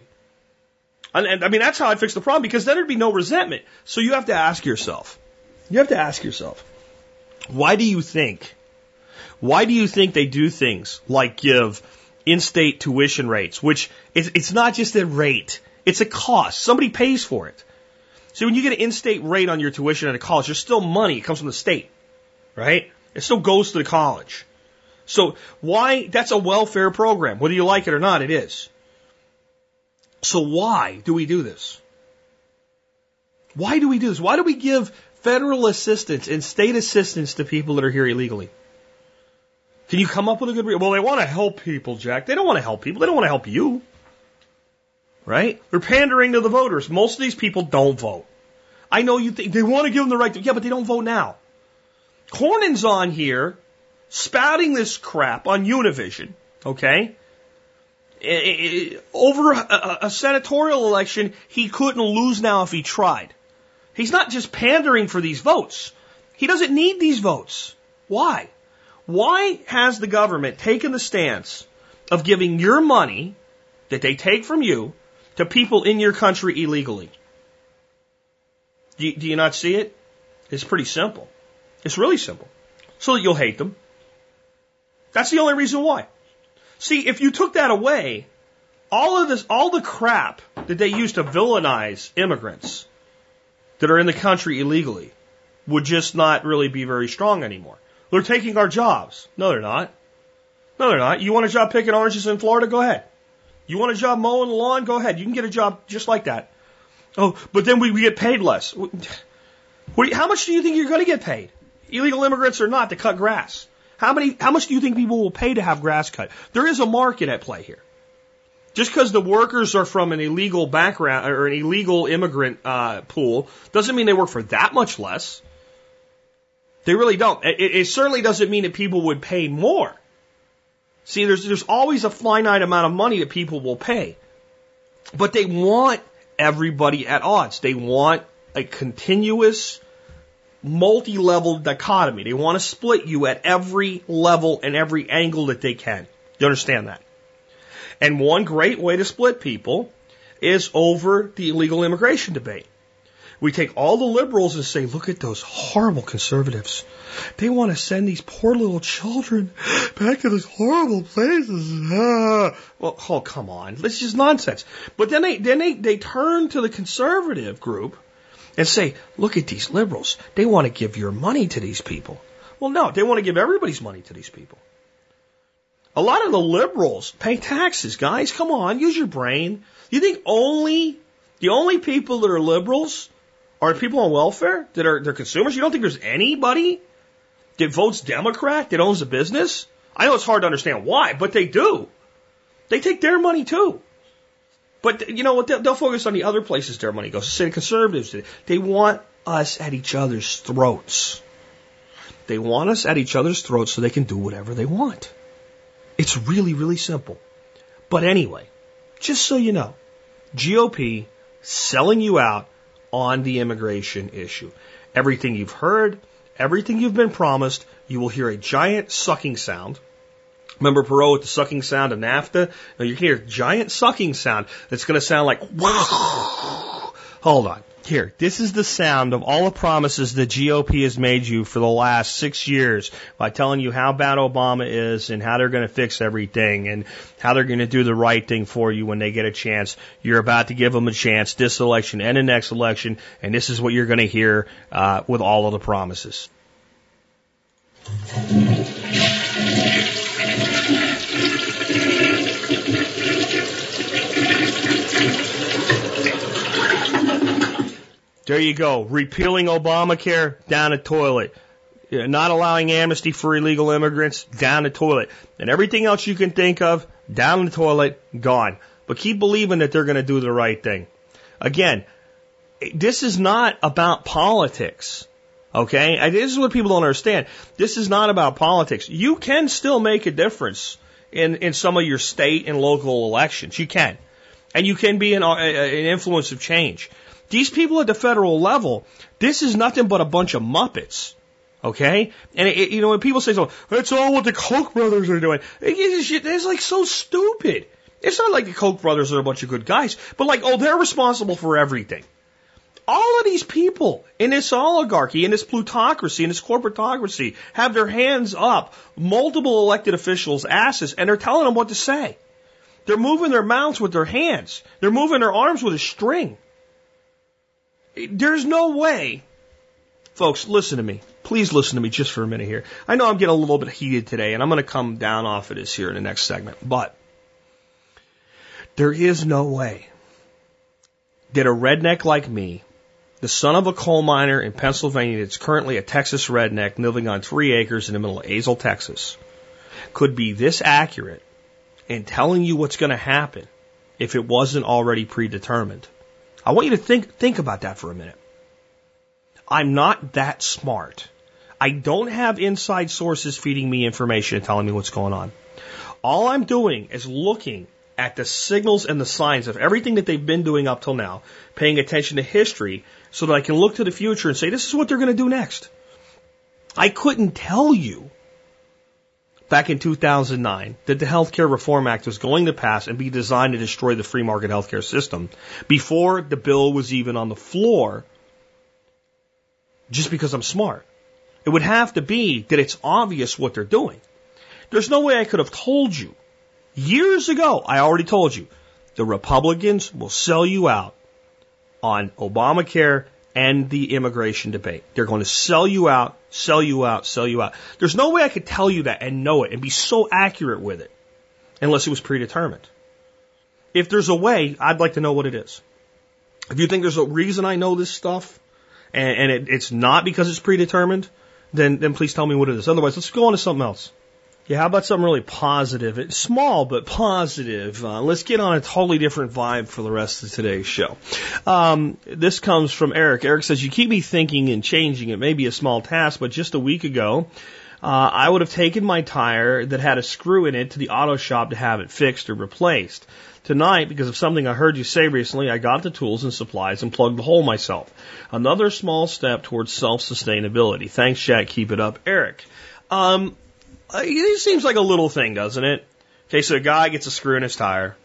And, and I mean, that's how I'd fix the problem because then there'd be no resentment. So you have to ask yourself, you have to ask yourself, why do you think, why do you think they do things like give in-state tuition rates, which is, it's not just a rate, it's a cost. Somebody pays for it. So when you get an in-state rate on your tuition at a college, there's still money. It comes from the state, right? It still goes to the college. So why, that's a welfare program. Whether you like it or not, it is. So why do we do this? Why do we do this? Why do we give federal assistance and state assistance to people that are here illegally? Can you come up with a good reason? Well, they want to help people, Jack. They don't want to help people. They don't want to help you. Right? They're pandering to the voters. Most of these people don't vote. I know you think they want to give them the right to, yeah, but they don't vote now. Cornyn's on here spouting this crap on Univision, okay? Over a, a senatorial election, he couldn't lose now if he tried. He's not just pandering for these votes. He doesn't need these votes. Why? Why has the government taken the stance of giving your money that they take from you to people in your country illegally? Do you, do you not see it? It's pretty simple. It's really simple. So that you'll hate them. That's the only reason why. See, if you took that away, all of this, all the crap that they use to villainize immigrants that are in the country illegally would just not really be very strong anymore. They're taking our jobs. No, they're not. No, they're not. You want a job picking oranges in Florida? Go ahead. You want a job mowing the lawn? Go ahead. You can get a job just like that. Oh, but then we, we get paid less. What, you, how much do you think you're going to get paid? Illegal immigrants or not to cut grass? How many, how much do you think people will pay to have grass cut? There is a market at play here. Just because the workers are from an illegal background or an illegal immigrant uh, pool doesn't mean they work for that much less. They really don't. It, it certainly doesn't mean that people would pay more. See, there's, there's always a finite amount of money that people will pay. But they want everybody at odds. They want a continuous, multi-level dichotomy. They want to split you at every level and every angle that they can. You understand that? And one great way to split people is over the illegal immigration debate. We take all the liberals and say, look at those horrible conservatives. They want to send these poor little children back to those horrible places. Ah. Well, oh, come on. This is nonsense. But then they, then they, they turn to the conservative group and say, look at these liberals. They want to give your money to these people. Well, no, they want to give everybody's money to these people. A lot of the liberals pay taxes, guys. Come on, use your brain. You think only, the only people that are liberals are people on welfare that are they're consumers? You don't think there's anybody that votes Democrat that owns a business? I know it's hard to understand why, but they do. They take their money too. But you know what? They'll, focus on the other places their money goes. Say the conservatives, they want us at each other's throats. They want us at each other's throats so they can do whatever they want. It's really, really simple. But anyway, just so you know, GOP selling you out on the immigration issue. Everything you've heard, everything you've been promised, you will hear a giant sucking sound. Remember Perot with the sucking sound of NAFTA? Now you can hear a giant sucking sound that's going to sound like, hold on. Here, this is the sound of all the promises the GOP has made you for the last six years by telling you how bad Obama is and how they're going to fix everything and how they're going to do the right thing for you when they get a chance. You're about to give them a chance this election and the next election, and this is what you're going to hear uh, with all of the promises. There you go. Repealing Obamacare, down the toilet. Not allowing amnesty for illegal immigrants, down the toilet. And everything else you can think of, down the toilet, gone. But keep believing that they're going to do the right thing. Again, this is not about politics. Okay? And this is what people don't understand. This is not about politics. You can still make a difference in, in some of your state and local elections. You can. And you can be an, an influence of change. These people at the federal level, this is nothing but a bunch of muppets. Okay? And it, you know, when people say, so, that's all what the Koch brothers are doing. It's like so stupid. It's not like the Koch brothers are a bunch of good guys, but like, oh, they're responsible for everything. All of these people in this oligarchy, in this plutocracy, in this corporatocracy have their hands up multiple elected officials' asses and they're telling them what to say. They're moving their mouths with their hands. They're moving their arms with a string. There's no way. Folks, listen to me. Please listen to me just for a minute here. I know I'm getting a little bit heated today, and I'm going to come down off of this here in the next segment, but there is no way that a redneck like me, the son of a coal miner in Pennsylvania that's currently a Texas redneck living on three acres in the middle of Azle, Texas, could be this accurate in telling you what's going to happen if it wasn't already predetermined. I want you to think, think about that for a minute. I'm not that smart. I don't have inside sources feeding me information and telling me what's going on. All I'm doing is looking at the signals and the signs of everything that they've been doing up till now, paying attention to history so that I can look to the future and say, this is what they're going to do next. I couldn't tell you back in 2009 that the Healthcare Reform Act was going to pass and be designed to destroy the free market healthcare system before the bill was even on the floor just because I'm smart. It would have to be that it's obvious what they're doing. There's no way I could have told you. Years ago, I already told you, the Republicans will sell you out on Obamacare and the immigration debate. They're going to sell you out, sell you out, sell you out. There's no way I could tell you that and know it and be so accurate with it unless it was predetermined. If there's a way, I'd like to know what it is. If you think there's a reason I know this stuff and, and it, it's not because it's predetermined, then, then please tell me what it is. Otherwise, let's go on to something else. Yeah, how about something really positive? It's small, but positive. Uh, let's get on a totally different vibe for the rest of today's show. Um, this comes from Eric. Eric says, You keep me thinking and changing. It may be a small task, but just a week ago, uh, I would have taken my tire that had a screw in it to the auto shop to have it fixed or replaced. Tonight, because of something I heard you say recently, I got the tools and supplies and plugged the hole myself. Another small step towards self sustainability. Thanks, Jack. Keep it up. Eric. Um, Uh, it seems like a little thing, doesn't it? Okay, so a guy gets a screw in his tire,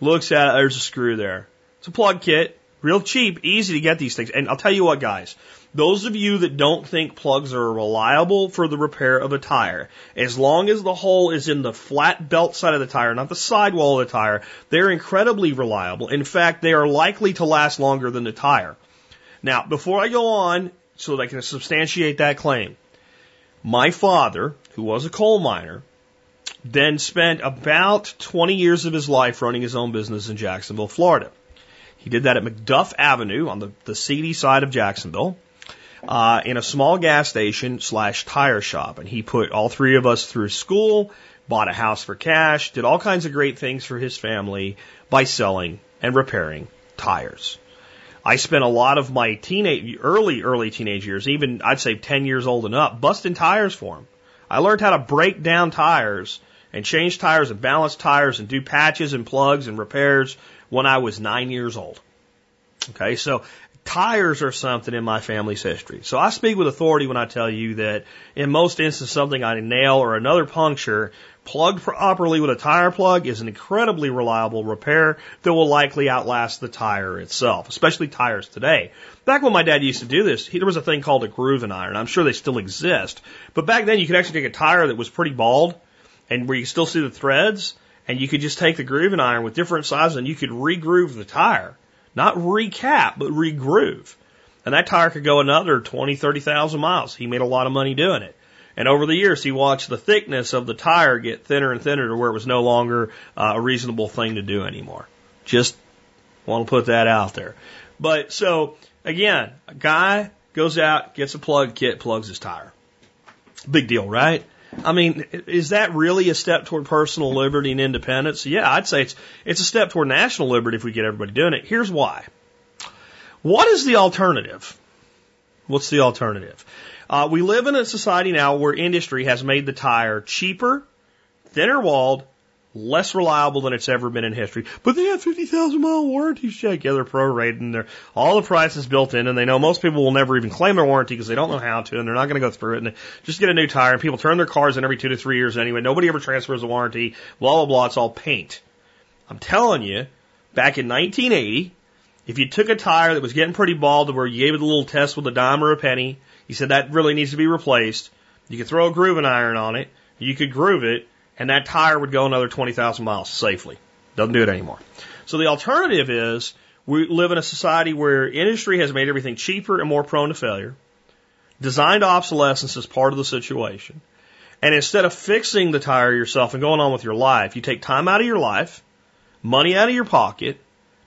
looks at it, there's a screw there. It's a plug kit, real cheap, easy to get these things. And I'll tell you what, guys, those of you that don't think plugs are reliable for the repair of a tire, as long as the hole is in the flat belt side of the tire, not the sidewall of the tire, they're incredibly reliable. In fact, they are likely to last longer than the tire. Now, before I go on, so that I can substantiate that claim, my father, who was a coal miner, then spent about 20 years of his life running his own business in Jacksonville, Florida. He did that at McDuff Avenue on the, the seedy side of Jacksonville, uh, in a small gas station slash tire shop. And he put all three of us through school, bought a house for cash, did all kinds of great things for his family by selling and repairing tires. I spent a lot of my teenage, early, early teenage years, even I'd say 10 years old and up, busting tires for him. I learned how to break down tires and change tires and balance tires and do patches and plugs and repairs when I was nine years old. Okay, so tires are something in my family's history. So I speak with authority when I tell you that in most instances something I nail or another puncture plugged properly with a tire plug is an incredibly reliable repair that will likely outlast the tire itself, especially tires today. Back when my dad used to do this, he, there was a thing called a grooving iron. I'm sure they still exist, but back then you could actually take a tire that was pretty bald and where you still see the threads and you could just take the grooving iron with different sizes and you could regroove the tire. Not recap, but regroove. And that tire could go another 20, 30,000 miles. He made a lot of money doing it. And over the years, he watched the thickness of the tire get thinner and thinner to where it was no longer uh, a reasonable thing to do anymore. Just want to put that out there. But so again, a guy goes out, gets a plug kit, plugs his tire. Big deal, right? I mean, is that really a step toward personal liberty and independence? Yeah, I'd say it's it's a step toward national liberty if we get everybody doing it. Here's why. What is the alternative? What's the alternative? Uh, we live in a society now where industry has made the tire cheaper, thinner walled, less reliable than it's ever been in history. But they have 50,000 mile warranties, Jack. Yeah, they're prorated and they're all the prices built in and they know most people will never even claim their warranty because they don't know how to and they're not going to go through it and just get a new tire and people turn their cars in every two to three years anyway. Nobody ever transfers a warranty. Blah, blah, blah. It's all paint. I'm telling you, back in 1980, if you took a tire that was getting pretty bald to where you gave it a little test with a dime or a penny you said that really needs to be replaced. You could throw a grooving iron on it. You could groove it and that tire would go another 20,000 miles safely. Doesn't do it anymore. So the alternative is We live in a society where industry has made everything cheaper and more prone to failure. Designed obsolescence is part of the situation. And instead of fixing the tire yourself and going on with your life, you take time out of your life, money out of your pocket,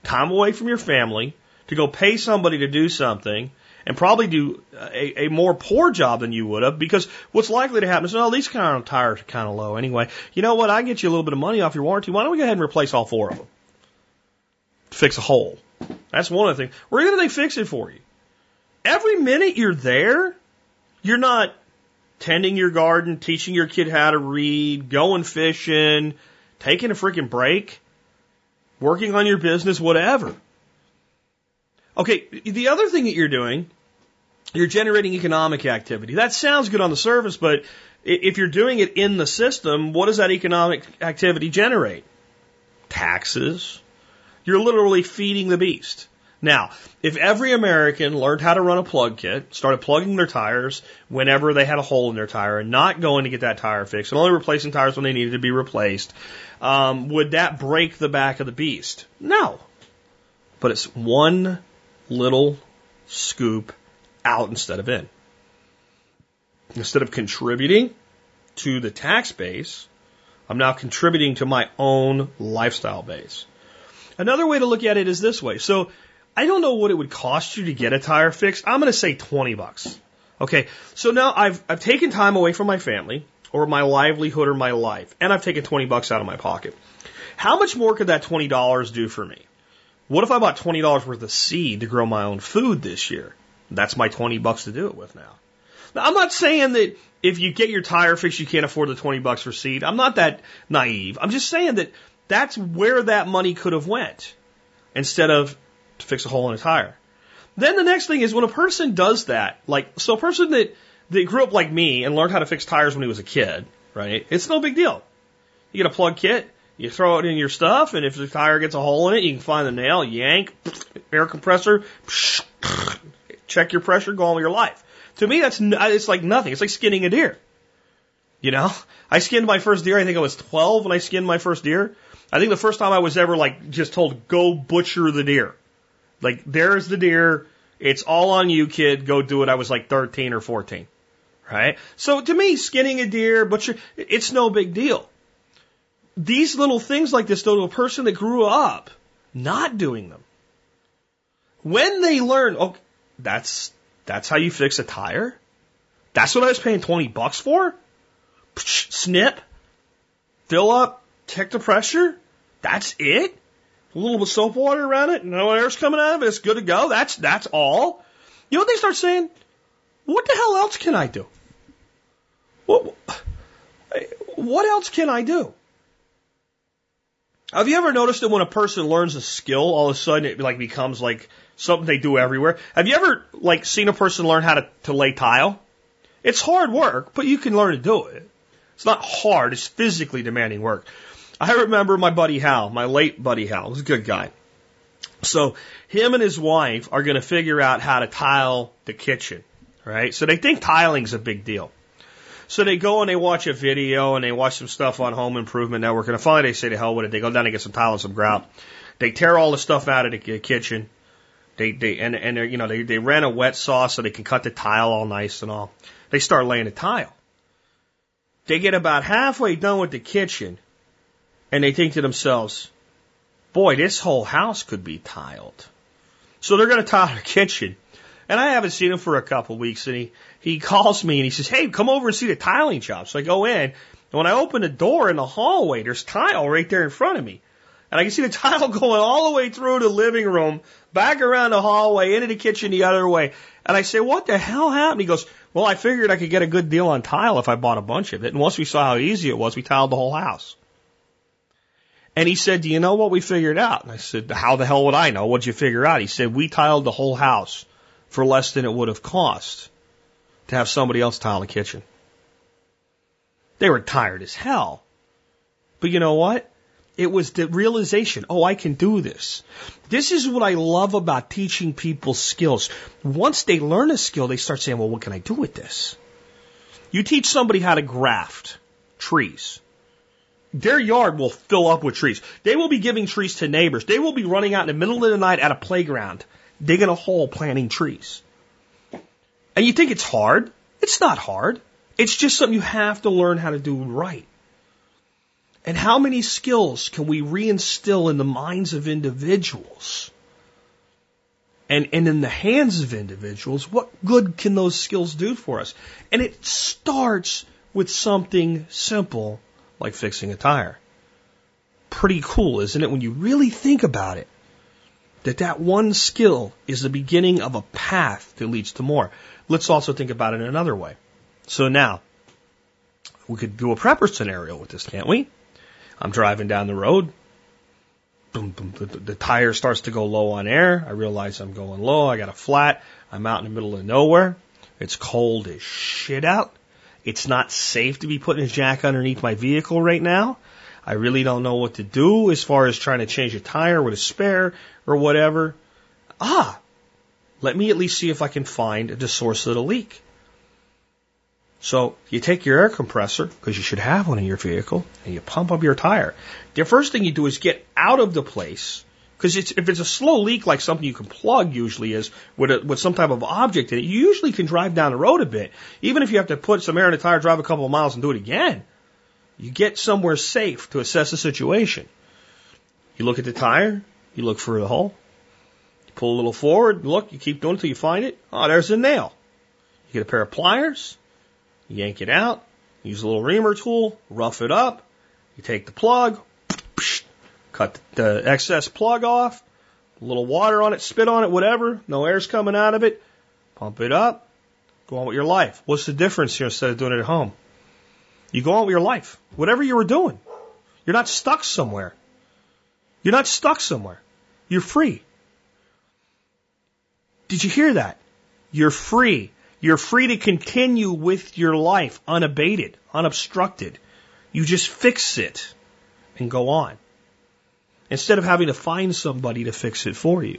time away from your family to go pay somebody to do something and probably do a, a more poor job than you would have because what's likely to happen is, well, these kind of tires are kind of low anyway. You know what? I get you a little bit of money off your warranty. Why don't we go ahead and replace all four of them? Fix a hole. That's one of the things. Where do they fix it for you? Every minute you're there, you're not tending your garden, teaching your kid how to read, going fishing, taking a freaking break, working on your business, whatever. Okay, the other thing that you're doing, you're generating economic activity. That sounds good on the surface, but if you're doing it in the system, what does that economic activity generate? Taxes. You're literally feeding the beast. Now, if every American learned how to run a plug kit, started plugging their tires whenever they had a hole in their tire and not going to get that tire fixed and only replacing tires when they needed to be replaced, um, would that break the back of the beast? No. But it's one little scoop out instead of in. Instead of contributing to the tax base, I'm now contributing to my own lifestyle base. Another way to look at it is this way. So I don't know what it would cost you to get a tire fixed. I'm going to say 20 bucks. Okay. So now I've, I've taken time away from my family or my livelihood or my life and I've taken 20 bucks out of my pocket. How much more could that $20 do for me? What if I bought $20 worth of seed to grow my own food this year? That's my 20 bucks to do it with now. Now, I'm not saying that if you get your tire fixed, you can't afford the 20 bucks for seed. I'm not that naive. I'm just saying that that's where that money could have went instead of to fix a hole in a tire. Then the next thing is when a person does that, like, so a person that, that grew up like me and learned how to fix tires when he was a kid, right? It's no big deal. You get a plug kit, you throw it in your stuff, and if the tire gets a hole in it, you can find the nail, yank, air compressor, check your pressure, go on with your life. To me, that's it's like nothing. It's like skinning a deer. You know, I skinned my first deer. I think I was 12 when I skinned my first deer. I think the first time I was ever like just told, go butcher the deer. Like, there's the deer. It's all on you, kid. Go do it. I was like 13 or 14. Right? So to me, skinning a deer, butcher, it's no big deal. These little things like this, though, to a person that grew up not doing them, when they learn, oh, that's, that's how you fix a tire? That's what I was paying 20 bucks for? Psh, Snip, fill up, check the pressure. That's it. A little bit of soap water around it. No air's coming out of it. It's good to go. That's that's all. You know what they start saying? What the hell else can I do? What what else can I do? Have you ever noticed that when a person learns a skill, all of a sudden it like becomes like something they do everywhere? Have you ever like seen a person learn how to, to lay tile? It's hard work, but you can learn to do it. It's not hard, it's physically demanding work. I remember my buddy Hal, my late buddy Hal, was a good guy. So him and his wife are going to figure out how to tile the kitchen, right? So they think tiling's a big deal. So they go and they watch a video and they watch some stuff on Home Improvement Network and finally they say to hell with it. They go down and get some tile and some grout. They tear all the stuff out of the kitchen. They, they, and, and you know, they, they ran a wet saw so they can cut the tile all nice and all. They start laying the tile. They get about halfway done with the kitchen and they think to themselves, boy, this whole house could be tiled. So they're going to tile the kitchen. And I haven't seen him for a couple weeks and he, he calls me and he says, Hey, come over and see the tiling job. So I go in and when I open the door in the hallway, there's tile right there in front of me. And I can see the tile going all the way through the living room, back around the hallway, into the kitchen the other way. And I say, what the hell happened? He goes, well, I figured I could get a good deal on tile if I bought a bunch of it. And once we saw how easy it was, we tiled the whole house. And he said, do you know what we figured out? And I said, how the hell would I know? What'd you figure out? He said, we tiled the whole house for less than it would have cost to have somebody else tile the kitchen. They were tired as hell. But you know what? It was the realization, oh, I can do this. This is what I love about teaching people skills. Once they learn a skill, they start saying, well, what can I do with this? You teach somebody how to graft trees their yard will fill up with trees. They will be giving trees to neighbors. They will be running out in the middle of the night at a playground, digging a hole, planting trees. And you think it's hard? It's not hard. It's just something you have to learn how to do right. And how many skills can we reinstill in the minds of individuals? And, and in the hands of individuals, what good can those skills do for us? And it starts with something simple like fixing a tire. Pretty cool, isn't it, when you really think about it? That that one skill is the beginning of a path that leads to more. Let's also think about it in another way. So now, we could do a prepper scenario with this, can't we? I'm driving down the road. Boom, boom, the, the tire starts to go low on air. I realize I'm going low. I got a flat. I'm out in the middle of nowhere. It's cold as shit out. It's not safe to be putting a jack underneath my vehicle right now. I really don't know what to do as far as trying to change a tire with a spare or whatever. Ah, let me at least see if I can find the source of the leak. So you take your air compressor, because you should have one in your vehicle, and you pump up your tire. The first thing you do is get out of the place because it's, if it's a slow leak, like something you can plug usually is with, a, with some type of object in it, you usually can drive down the road a bit. Even if you have to put some air in the tire, drive a couple of miles and do it again. You get somewhere safe to assess the situation. You look at the tire, you look for the hole, you pull a little forward, look, you keep doing it until you find it. Oh, there's a nail. You get a pair of pliers, yank it out, use a little reamer tool, rough it up, you take the plug, Cut the excess plug off, a little water on it, spit on it, whatever. No air's coming out of it. Pump it up. Go on with your life. What's the difference here instead of doing it at home? You go on with your life. Whatever you were doing. You're not stuck somewhere. You're not stuck somewhere. You're free. Did you hear that? You're free. You're free to continue with your life unabated, unobstructed. You just fix it and go on instead of having to find somebody to fix it for you.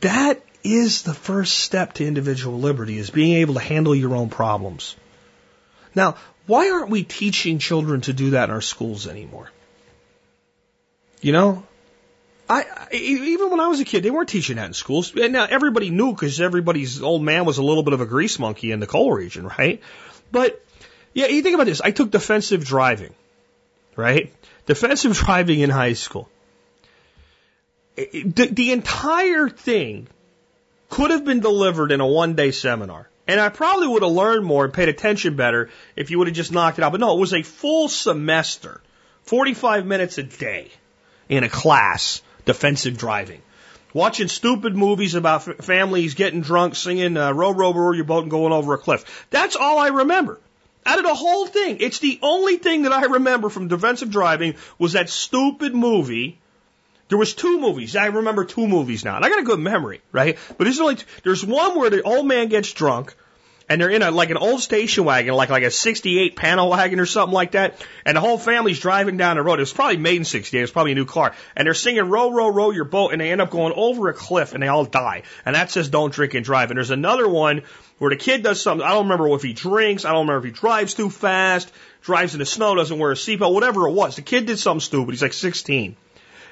That is the first step to individual liberty is being able to handle your own problems. Now, why aren't we teaching children to do that in our schools anymore? You know, I, I even when I was a kid, they weren't teaching that in schools. And now everybody knew because everybody's old man was a little bit of a grease monkey in the coal region, right? But yeah, you think about this. I took defensive driving right? Defensive driving in high school. The, the entire thing could have been delivered in a one day seminar. And I probably would have learned more and paid attention better if you would have just knocked it out. But no, it was a full semester, 45 minutes a day in a class, defensive driving. Watching stupid movies about families getting drunk, singing uh, row, row, row your boat and going over a cliff. That's all I remember. Out of the whole thing, it's the only thing that I remember from defensive driving was that stupid movie. There was two movies. I remember two movies now, and I got a good memory, right? But there's only there's one where the old man gets drunk, and they're in a like an old station wagon, like like a '68 panel wagon or something like that, and the whole family's driving down the road. It was probably made in '68. It was probably a new car, and they're singing "Row, row, row your boat," and they end up going over a cliff, and they all die. And that says "Don't drink and drive." And there's another one where the kid does something. I don't remember if he drinks. I don't remember if he drives too fast, drives in the snow, doesn't wear a seatbelt, whatever it was. The kid did something stupid. He's like 16.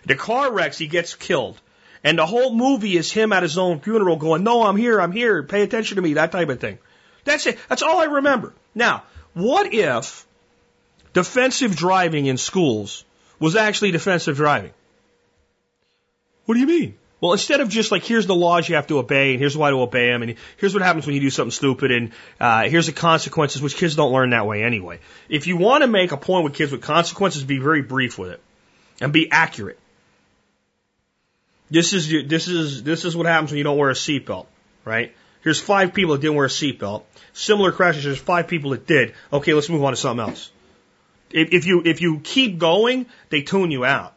The car wrecks. He gets killed. And the whole movie is him at his own funeral going, no, I'm here. I'm here. Pay attention to me. That type of thing. That's it. That's all I remember. Now, what if defensive driving in schools was actually defensive driving? What do you mean? Well, instead of just like, here's the laws you have to obey, and here's why to obey them, and here's what happens when you do something stupid, and uh, here's the consequences, which kids don't learn that way anyway. If you want to make a point with kids with consequences, be very brief with it, and be accurate. This is this is this is what happens when you don't wear a seatbelt, right? Here's five people that didn't wear a seatbelt. Similar crashes. There's five people that did. Okay, let's move on to something else. If, you if you keep going, they tune you out.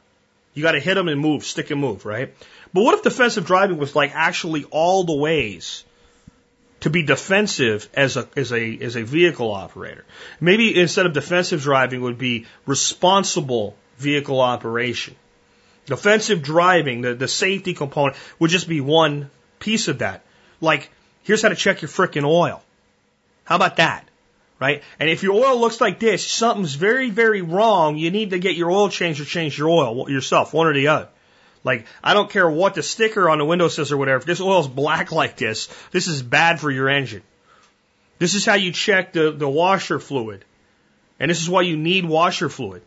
You got to hit them and move, stick and move, right? But what if defensive driving was like actually all the ways to be defensive as a as a as a vehicle operator? Maybe instead of defensive driving would be responsible vehicle operation. Defensive driving, the, the safety component would just be one piece of that. Like, here's how to check your frickin' oil. How about that? right? And if your oil looks like this, something's very, very wrong. You need to get your oil changed or change your oil yourself, one or the other. Like, I don't care what the sticker on the window says or whatever. If this oil's black like this, this is bad for your engine. This is how you check the, the washer fluid. And this is why you need washer fluid.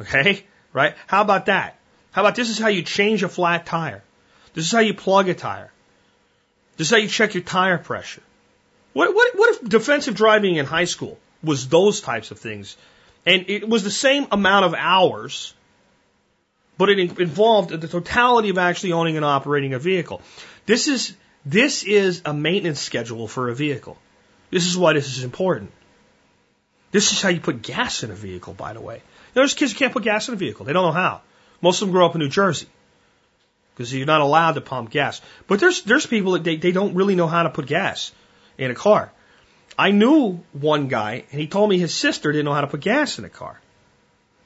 Okay? Right? How about that? How about this is how you change a flat tire? This is how you plug a tire. Is how you check your tire pressure. What, what, what if defensive driving in high school was those types of things? And it was the same amount of hours, but it involved the totality of actually owning and operating a vehicle. This is, this is a maintenance schedule for a vehicle. This is why this is important. This is how you put gas in a vehicle, by the way. You know, there's kids who can't put gas in a vehicle. They don't know how. Most of them grow up in New Jersey because you're not allowed to pump gas. But there's there's people that they, they don't really know how to put gas in a car. I knew one guy, and he told me his sister didn't know how to put gas in a car.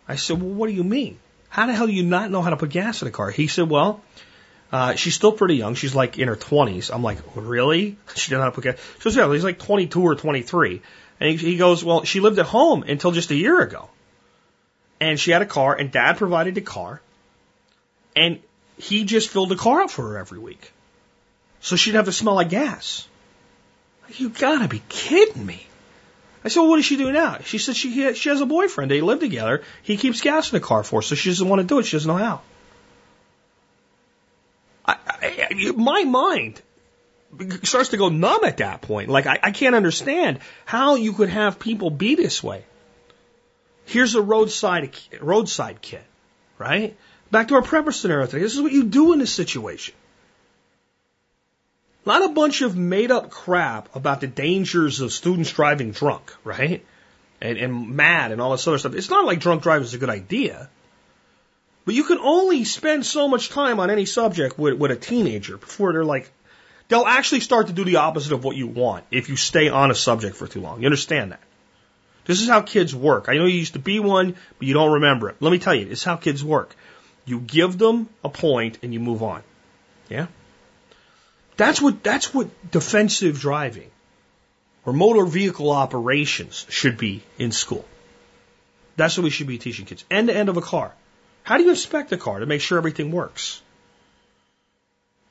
I said, "Well, what do you mean? How the hell do you not know how to put gas in a car?" He said, "Well, uh, she's still pretty young. She's like in her 20s. I'm like, really? She didn't know how to put gas. She goes, yeah, he's like 22 or 23. And he, he goes, well, she lived at home until just a year ago. And she had a car, and dad provided the car. And he just filled the car up for her every week. So she'd have to smell like gas. You gotta be kidding me. I said, well, what does she do now? She said she, she has a boyfriend. They live together. He keeps gas in the car for her, so she doesn't want to do it. She doesn't know how. I, I, my mind starts to go numb at that point. Like, I, I can't understand how you could have people be this way. Here's a roadside, roadside kit, right? Back to our prepper scenario today. This is what you do in this situation. Not a bunch of made up crap about the dangers of students driving drunk, right? And, and mad and all this other stuff. It's not like drunk driving is a good idea. But you can only spend so much time on any subject with, with a teenager before they're like, they'll actually start to do the opposite of what you want if you stay on a subject for too long. You understand that? This is how kids work. I know you used to be one, but you don't remember it. Let me tell you, it's how kids work. You give them a point and you move on. Yeah? That's what, that's what defensive driving or motor vehicle operations should be in school. That's what we should be teaching kids. End to end of a car. How do you inspect a car to make sure everything works?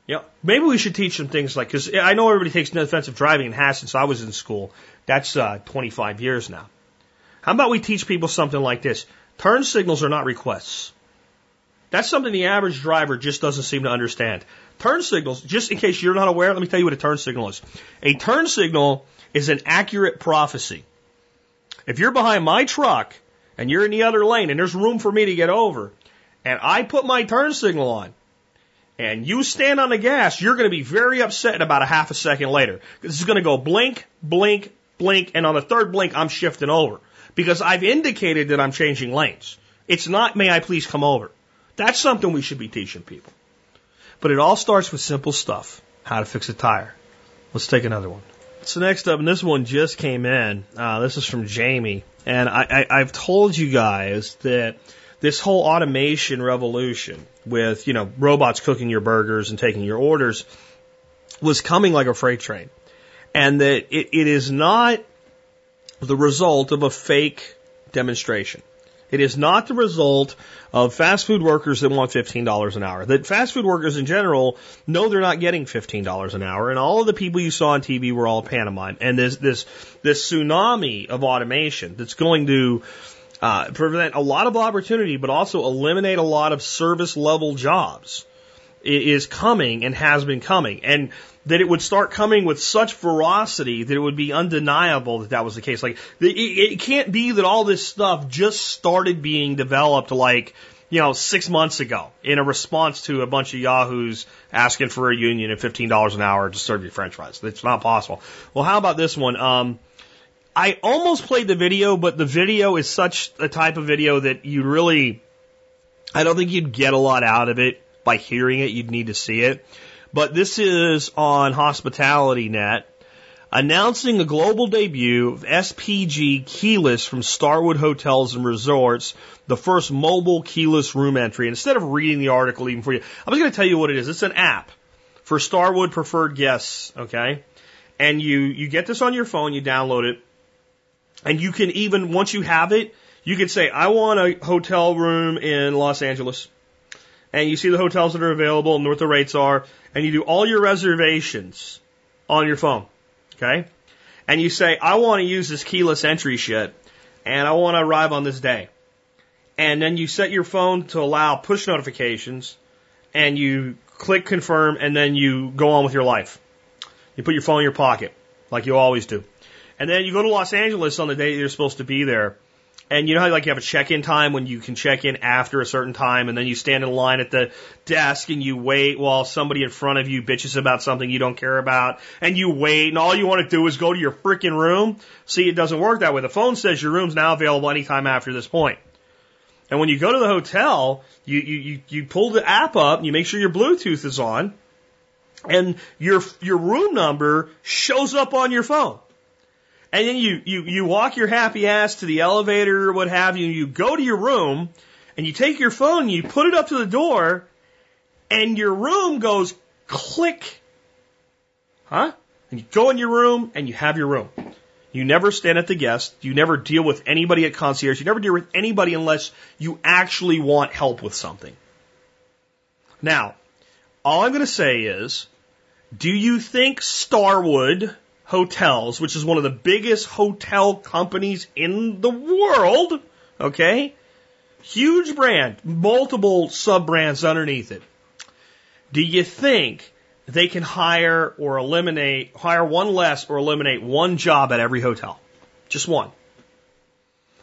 Yeah, maybe we should teach them things like, because I know everybody takes defensive driving and has since I was in school. That's uh, 25 years now. How about we teach people something like this? Turn signals are not requests. That's something the average driver just doesn't seem to understand. Turn signals, just in case you're not aware, let me tell you what a turn signal is. A turn signal is an accurate prophecy. If you're behind my truck and you're in the other lane and there's room for me to get over, and I put my turn signal on, and you stand on the gas, you're going to be very upset about a half a second later. This is going to go blink, blink, blink, and on the third blink, I'm shifting over because I've indicated that I'm changing lanes. It's not, may I please come over. That's something we should be teaching people. But it all starts with simple stuff. How to fix a tire. Let's take another one. So next up, and this one just came in. Uh, this is from Jamie, and I, I, I've told you guys that this whole automation revolution with, you know, robots cooking your burgers and taking your orders was coming like a freight train. And that it, it is not the result of a fake demonstration. It is not the result of fast food workers that want $15 an hour. That fast food workers in general know they're not getting $15 an hour, and all of the people you saw on TV were all pantomime. And this this this tsunami of automation that's going to uh, prevent a lot of opportunity, but also eliminate a lot of service level jobs is coming and has been coming. And that it would start coming with such ferocity that it would be undeniable that that was the case. Like, it, it can't be that all this stuff just started being developed like, you know, six months ago in a response to a bunch of yahoos asking for a union at $15 an hour to serve you french fries. It's not possible. Well, how about this one? Um, I almost played the video, but the video is such a type of video that you really, I don't think you'd get a lot out of it by hearing it. You'd need to see it. But this is on Hospitality Net announcing a global debut of SPG Keyless from Starwood Hotels and Resorts, the first mobile keyless room entry. Instead of reading the article even for you, I'm just going to tell you what it is. It's an app for Starwood preferred guests, okay? And you, you get this on your phone, you download it, And you can even, once you have it, you can say, I want a hotel room in Los Angeles. And you see the hotels that are available and what the rates are. And you do all your reservations on your phone. Okay? And you say, I want to use this keyless entry shit. And I want to arrive on this day. And then you set your phone to allow push notifications. And you click confirm. And then you go on with your life. You put your phone in your pocket. Like you always do. And then you go to Los Angeles on the day you're supposed to be there. And you know how like you have a check-in time when you can check in after a certain time and then you stand in line at the desk and you wait while somebody in front of you bitches about something you don't care about and you wait and all you want to do is go to your freaking room. See, it doesn't work that way. The phone says your room's now available anytime after this point. And when you go to the hotel, you, you, you, you pull the app up and you make sure your Bluetooth is on and your, your room number shows up on your phone. And then you, you, you walk your happy ass to the elevator or what have you, you go to your room, and you take your phone, and you put it up to the door, and your room goes click. Huh? And you go in your room, and you have your room. You never stand at the guest. You never deal with anybody at concierge. You never deal with anybody unless you actually want help with something. Now, all I'm going to say is, do you think Starwood Hotels, which is one of the biggest hotel companies in the world. Okay? Huge brand, multiple sub brands underneath it. Do you think they can hire or eliminate, hire one less or eliminate one job at every hotel? Just one.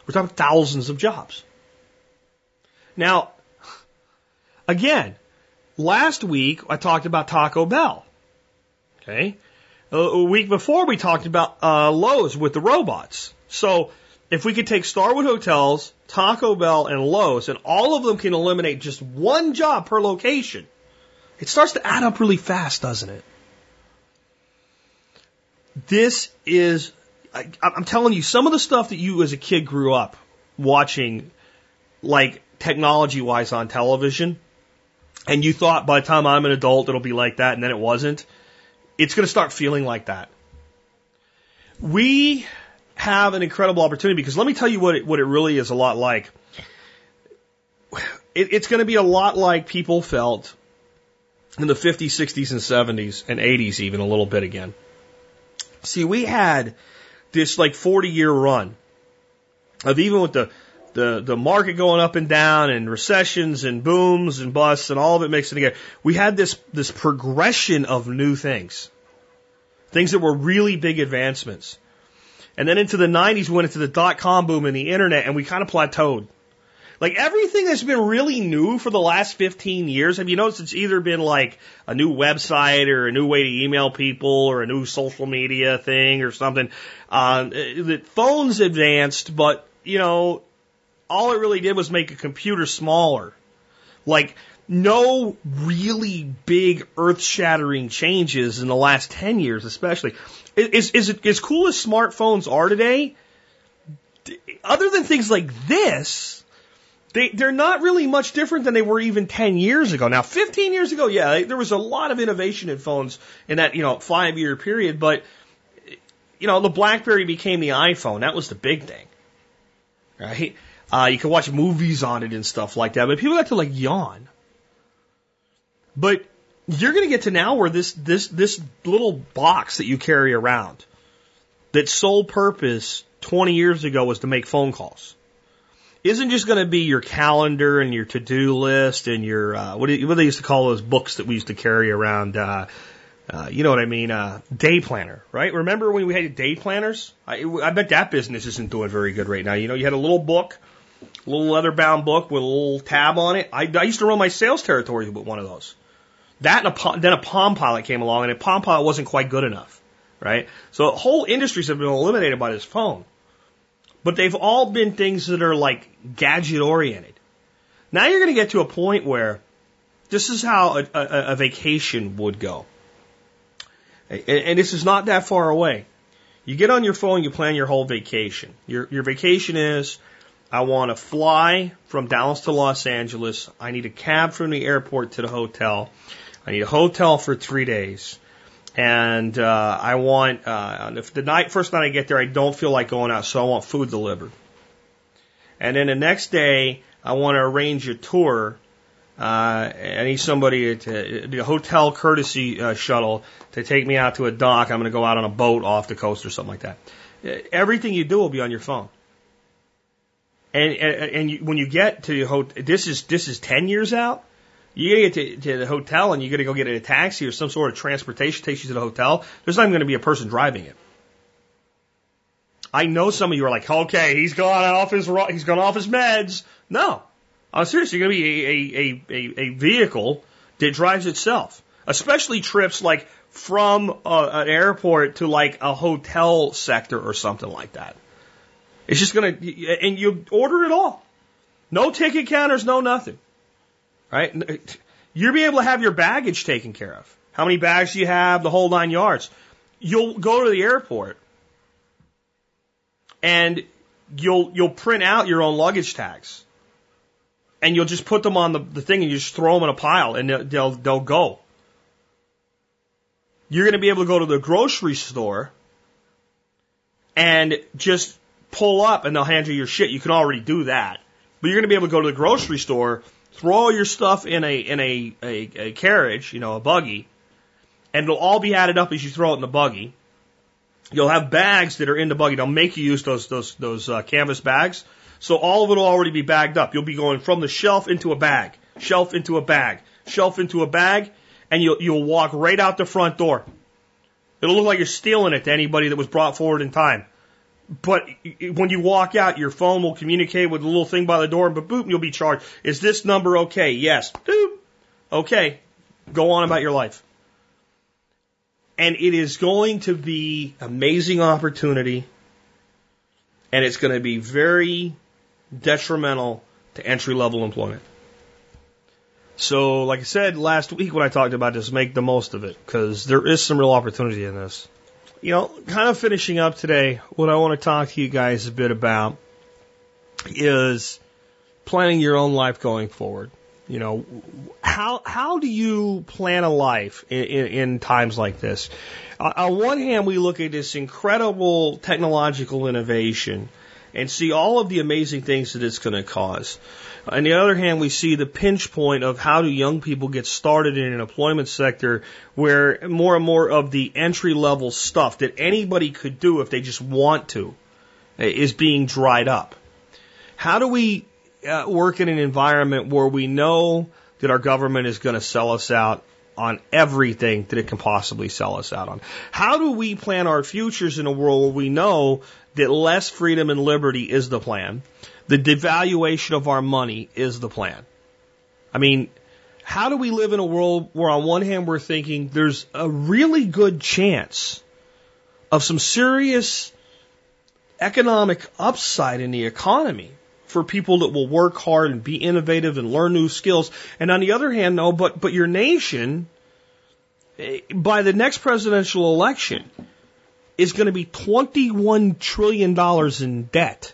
We're talking thousands of jobs. Now, again, last week I talked about Taco Bell. Okay? A week before we talked about uh, Lowe's with the robots. So if we could take Starwood Hotels, Taco Bell, and Lowe's, and all of them can eliminate just one job per location, it starts to add up really fast, doesn't it? This is, I, I'm telling you, some of the stuff that you as a kid grew up watching, like technology wise on television, and you thought by the time I'm an adult it'll be like that, and then it wasn't it's going to start feeling like that. We have an incredible opportunity because let me tell you what it, what it really is a lot like. It, it's going to be a lot like people felt in the 50s, 60s, and 70s, and 80s, even a little bit again. See, we had this like 40 year run of even with the, the, the market going up and down and recessions and booms and busts and all of it mixing together. We had this, this progression of new things. Things that were really big advancements. And then into the 90s, we went into the dot com boom and the internet and we kind of plateaued. Like everything that's been really new for the last 15 years, have you noticed it's either been like a new website or a new way to email people or a new social media thing or something? Uh, the phones advanced, but you know, all it really did was make a computer smaller. Like, no really big earth shattering changes in the last 10 years, especially. Is, is it as cool as smartphones are today? Other than things like this, they, they're not really much different than they were even 10 years ago. Now, 15 years ago, yeah, there was a lot of innovation in phones in that, you know, five year period, but, you know, the Blackberry became the iPhone. That was the big thing. Right? Uh, you can watch movies on it and stuff like that, but people like to like yawn. But you're going to get to now where this, this, this little box that you carry around, that sole purpose 20 years ago was to make phone calls, isn't just going to be your calendar and your to-do list and your, uh, what, do you, what they used to call those books that we used to carry around, uh, uh, you know what I mean, uh, day planner, right? Remember when we had day planners? I, I bet that business isn't doing very good right now. You know, you had a little book a little leather bound book with a little tab on it. I, I used to run my sales territories with one of those. That a, then a Palm Pilot came along, and a Palm Pilot wasn't quite good enough, right? So whole industries have been eliminated by this phone, but they've all been things that are like gadget oriented. Now you're going to get to a point where this is how a, a, a vacation would go, and, and this is not that far away. You get on your phone, you plan your whole vacation. Your your vacation is I want to fly from Dallas to Los Angeles. I need a cab from the airport to the hotel. I need a hotel for three days. And uh, I want, uh, if the night first night I get there, I don't feel like going out, so I want food delivered. And then the next day, I want to arrange a tour. Uh, I need somebody to the hotel courtesy uh, shuttle to take me out to a dock. I'm going to go out on a boat off the coast or something like that. Everything you do will be on your phone. And and, and you, when you get to the hotel, this is this is ten years out. You gotta get to, to the hotel and you gotta go get a taxi or some sort of transportation takes you to the hotel. There's not even gonna be a person driving it. I know some of you are like, okay, he's gone off his he's gone off his meds. No, I'm serious. You're gonna be a a, a, a vehicle that drives itself, especially trips like from a, an airport to like a hotel sector or something like that. It's just gonna and you order it all. No ticket counters, no nothing. Right? You'll be able to have your baggage taken care of. How many bags do you have? The whole nine yards. You'll go to the airport and you'll you'll print out your own luggage tags, and you'll just put them on the, the thing and you just throw them in a pile, and they'll they'll, they'll go. You're going to be able to go to the grocery store and just pull up, and they'll hand you your shit. You can already do that, but you're going to be able to go to the grocery store, throw all your stuff in a in a, a, a carriage, you know, a buggy, and it'll all be added up as you throw it in the buggy You'll have bags that are in the buggy. They'll make you use those those those uh, canvas bags. So all of it will already be bagged up. You'll be going from the shelf into a bag, shelf into a bag, shelf into a bag, and you'll you'll walk right out the front door. It'll look like you're stealing it to anybody that was brought forward in time. But when you walk out, your phone will communicate with the little thing by the door, and boop, you'll be charged. Is this number okay? Yes. Boop. Okay. Go on about your life. And it is going to be amazing opportunity and it's going to be very detrimental to entry level employment. So, like I said last week when I talked about this, make the most of it because there is some real opportunity in this. You know, kind of finishing up today, what I want to talk to you guys a bit about is planning your own life going forward. You know, how how do you plan a life in, in, in times like this? On one hand, we look at this incredible technological innovation and see all of the amazing things that it's going to cause. On the other hand, we see the pinch point of how do young people get started in an employment sector where more and more of the entry level stuff that anybody could do if they just want to is being dried up. How do we uh, work in an environment where we know that our government is going to sell us out on everything that it can possibly sell us out on. How do we plan our futures in a world where we know that less freedom and liberty is the plan? The devaluation of our money is the plan. I mean, how do we live in a world where on one hand we're thinking there's a really good chance of some serious economic upside in the economy? for people that will work hard and be innovative and learn new skills. And on the other hand, no, but, but your nation, eh, by the next presidential election, is going to be $21 trillion in debt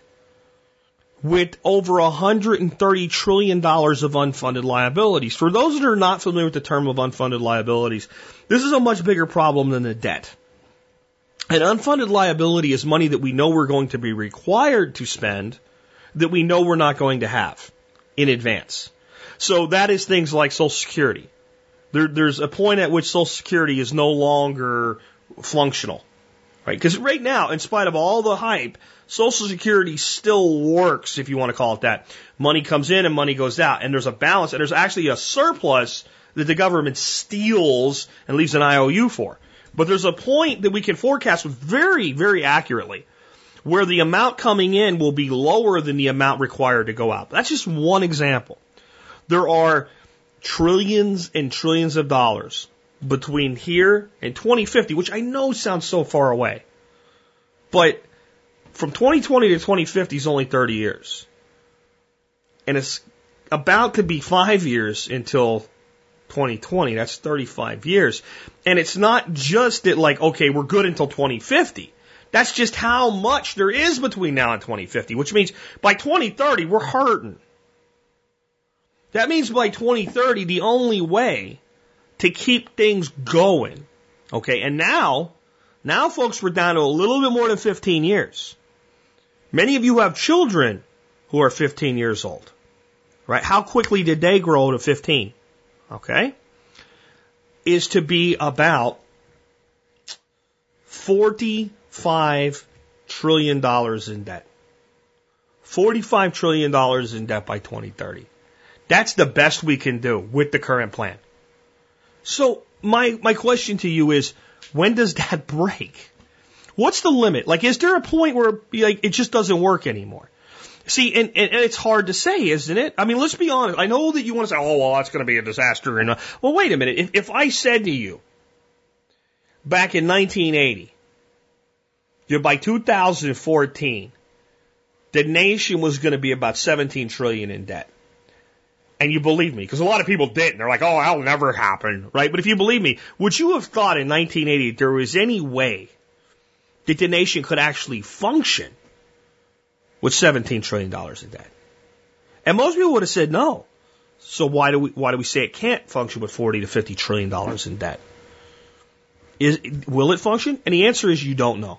with over $130 trillion of unfunded liabilities. For those that are not familiar with the term of unfunded liabilities, this is a much bigger problem than the debt. An unfunded liability is money that we know we're going to be required to spend, that we know we're not going to have in advance. So that is things like Social Security. There, there's a point at which Social Security is no longer functional, right? Because right now, in spite of all the hype, Social Security still works, if you want to call it that. Money comes in and money goes out, and there's a balance, and there's actually a surplus that the government steals and leaves an IOU for. But there's a point that we can forecast very, very accurately where the amount coming in will be lower than the amount required to go out. That's just one example. There are trillions and trillions of dollars between here and 2050, which I know sounds so far away. But from 2020 to 2050 is only 30 years. And it's about to be five years until 2020. That's 35 years. And it's not just that like, okay, we're good until 2050. That's just how much there is between now and 2050, which means by 2030, we're hurting. That means by 2030, the only way to keep things going Okay, and now, now folks, we're down to a little bit more than 15 years. Many of you have children who are 15 years old. Right? How quickly did they grow to 15? Okay? Is to be about 45 trillion dollars in debt. 45 trillion dollars in debt by 2030. That's the best we can do with the current plan. So my my question to you is when does that break? What's the limit? Like is there a point where like it just doesn't work anymore? See, and, and, and it's hard to say, isn't it? I mean, let's be honest. I know that you want to say, oh, well, that's going to be a disaster. And, uh, well, wait a minute. If, if I said to you back in 1980, that by 2014, the nation was going to be about 17 trillion in debt. And you believe me, because a lot of people didn't. They're like, oh, that'll never happen, right? But if you believe me, would you have thought in 1980 there was any way that the nation could actually function with $17 trillion in debt? And most people would have said no. So why do we, why do we say it can't function with 40 to 50 trillion dollars in debt? Is, will it function? And the answer is you don't know.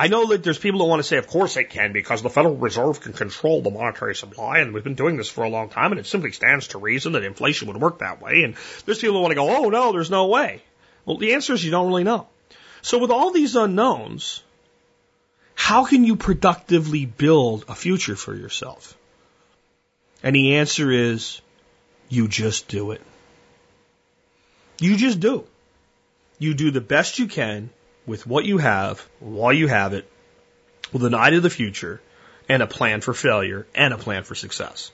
I know that there's people that want to say, of course it can, because the Federal Reserve can control the monetary supply, and we've been doing this for a long time, and it simply stands to reason that inflation would work that way. And there's people that want to go, oh no, there's no way. Well, the answer is you don't really know. So with all these unknowns, how can you productively build a future for yourself? And the answer is you just do it. You just do. You do the best you can with what you have while you have it, with an eye to the future, and a plan for failure and a plan for success.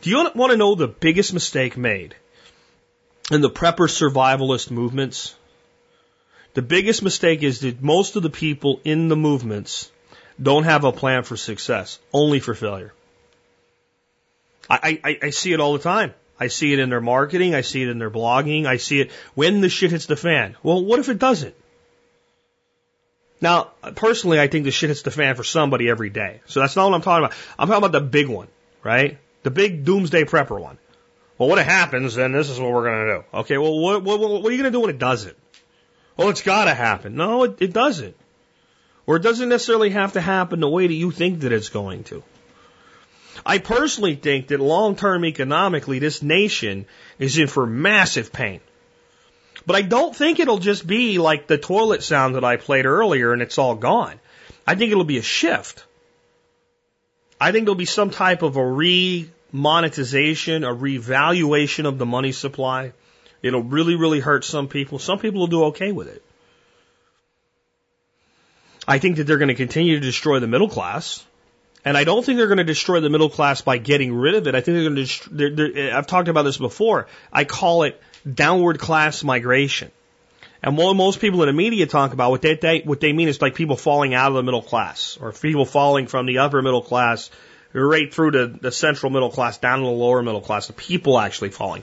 Do you want to know the biggest mistake made in the prepper survivalist movements? The biggest mistake is that most of the people in the movements don't have a plan for success, only for failure. I, I, I see it all the time. I see it in their marketing. I see it in their blogging. I see it when the shit hits the fan. Well, what if it doesn't? Now, personally, I think the shit hits the fan for somebody every day. So that's not what I'm talking about. I'm talking about the big one, right? The big doomsday prepper one. Well, what happens, then this is what we're going to do. Okay, well, what, what, what are you going to do when it doesn't? Well, it's got to happen. No, it, it doesn't. Or it doesn't necessarily have to happen the way that you think that it's going to. I personally think that long term economically, this nation is in for massive pain. But I don't think it'll just be like the toilet sound that I played earlier and it's all gone. I think it'll be a shift. I think there'll be some type of a re-monetization, a revaluation of the money supply. It'll really, really hurt some people. Some people will do okay with it. I think that they're going to continue to destroy the middle class. And I don't think they're going to destroy the middle class by getting rid of it. I think they're going to. Dest- they're, they're, I've talked about this before. I call it downward class migration. And what most people in the media talk about, what they, they, what they mean is like people falling out of the middle class, or people falling from the upper middle class right through to the central middle class, down to the lower middle class, the people actually falling.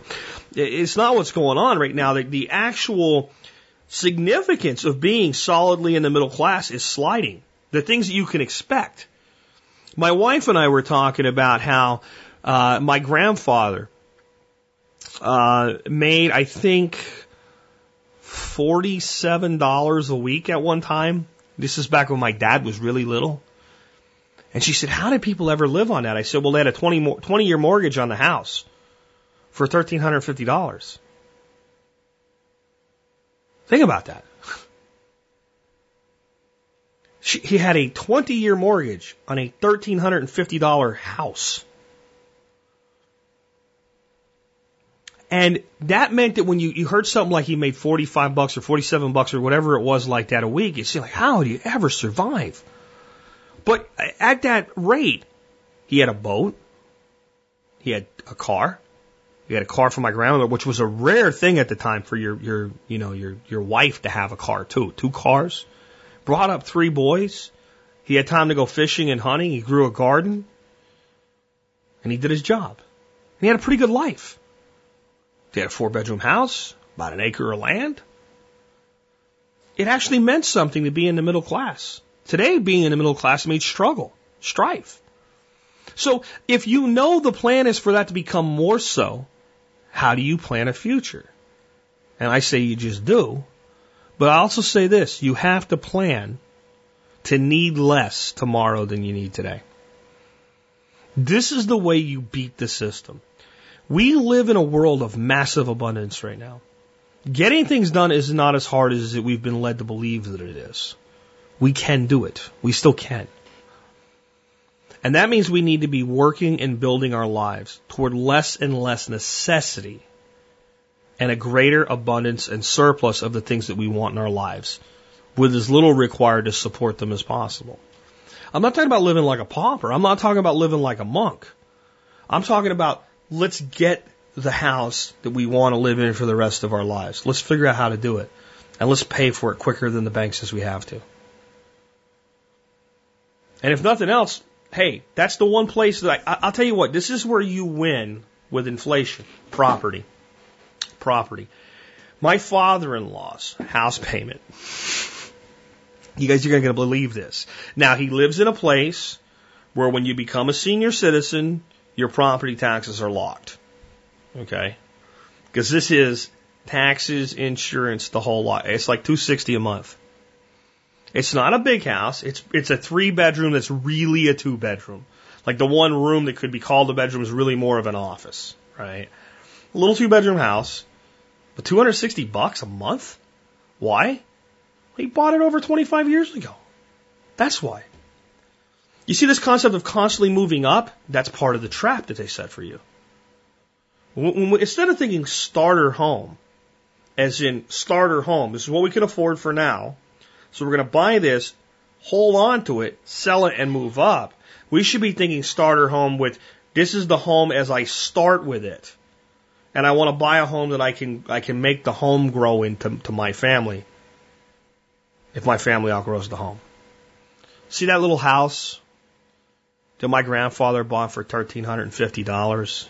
It's not what's going on right now. The, the actual significance of being solidly in the middle class is sliding. The things that you can expect. My wife and I were talking about how uh, my grandfather uh, made, I think, $47 a week at one time. This is back when my dad was really little. And she said, How did people ever live on that? I said, Well, they had a 20, 20 year mortgage on the house for $1,350. Think about that. She, he had a 20 year mortgage on a $1,350 house. And that meant that when you, you heard something like he made 45 bucks or 47 bucks or whatever it was like that a week, you see like, how do you ever survive? But at that rate, he had a boat, he had a car, he had a car for my grandmother, which was a rare thing at the time for your, your, you know, your, your wife to have a car too. Two cars. Brought up three boys. He had time to go fishing and hunting. He grew a garden. And he did his job. And he had a pretty good life. He had a four bedroom house, about an acre of land. It actually meant something to be in the middle class. Today, being in the middle class means struggle, strife. So if you know the plan is for that to become more so, how do you plan a future? And I say you just do. But I also say this you have to plan to need less tomorrow than you need today. This is the way you beat the system. We live in a world of massive abundance right now. Getting things done is not as hard as we've been led to believe that it is. We can do it. We still can. And that means we need to be working and building our lives toward less and less necessity and a greater abundance and surplus of the things that we want in our lives with as little required to support them as possible. I'm not talking about living like a pauper. I'm not talking about living like a monk. I'm talking about let's get the house that we want to live in for the rest of our lives. Let's figure out how to do it. And let's pay for it quicker than the bank says we have to. And if nothing else, hey, that's the one place that I, I'll tell you what, this is where you win with inflation. Property. Property. My father-in-law's house payment. You guys are going to believe this. Now, he lives in a place where when you become a senior citizen, your property taxes are locked. Okay? Because this is taxes, insurance, the whole lot. It's like 260 a month. It's not a big house. It's it's a three bedroom that's really a two bedroom. Like the one room that could be called a bedroom is really more of an office, right? A little two bedroom house, but 260 bucks a month? Why? He bought it over 25 years ago. That's why. You see this concept of constantly moving up? That's part of the trap that they set for you. When we, instead of thinking starter home, as in starter home, this is what we can afford for now. So we're going to buy this, hold on to it, sell it, and move up. We should be thinking starter home with this is the home as I start with it, and I want to buy a home that I can I can make the home grow into to my family. If my family outgrows the home, see that little house that my grandfather bought for $1,350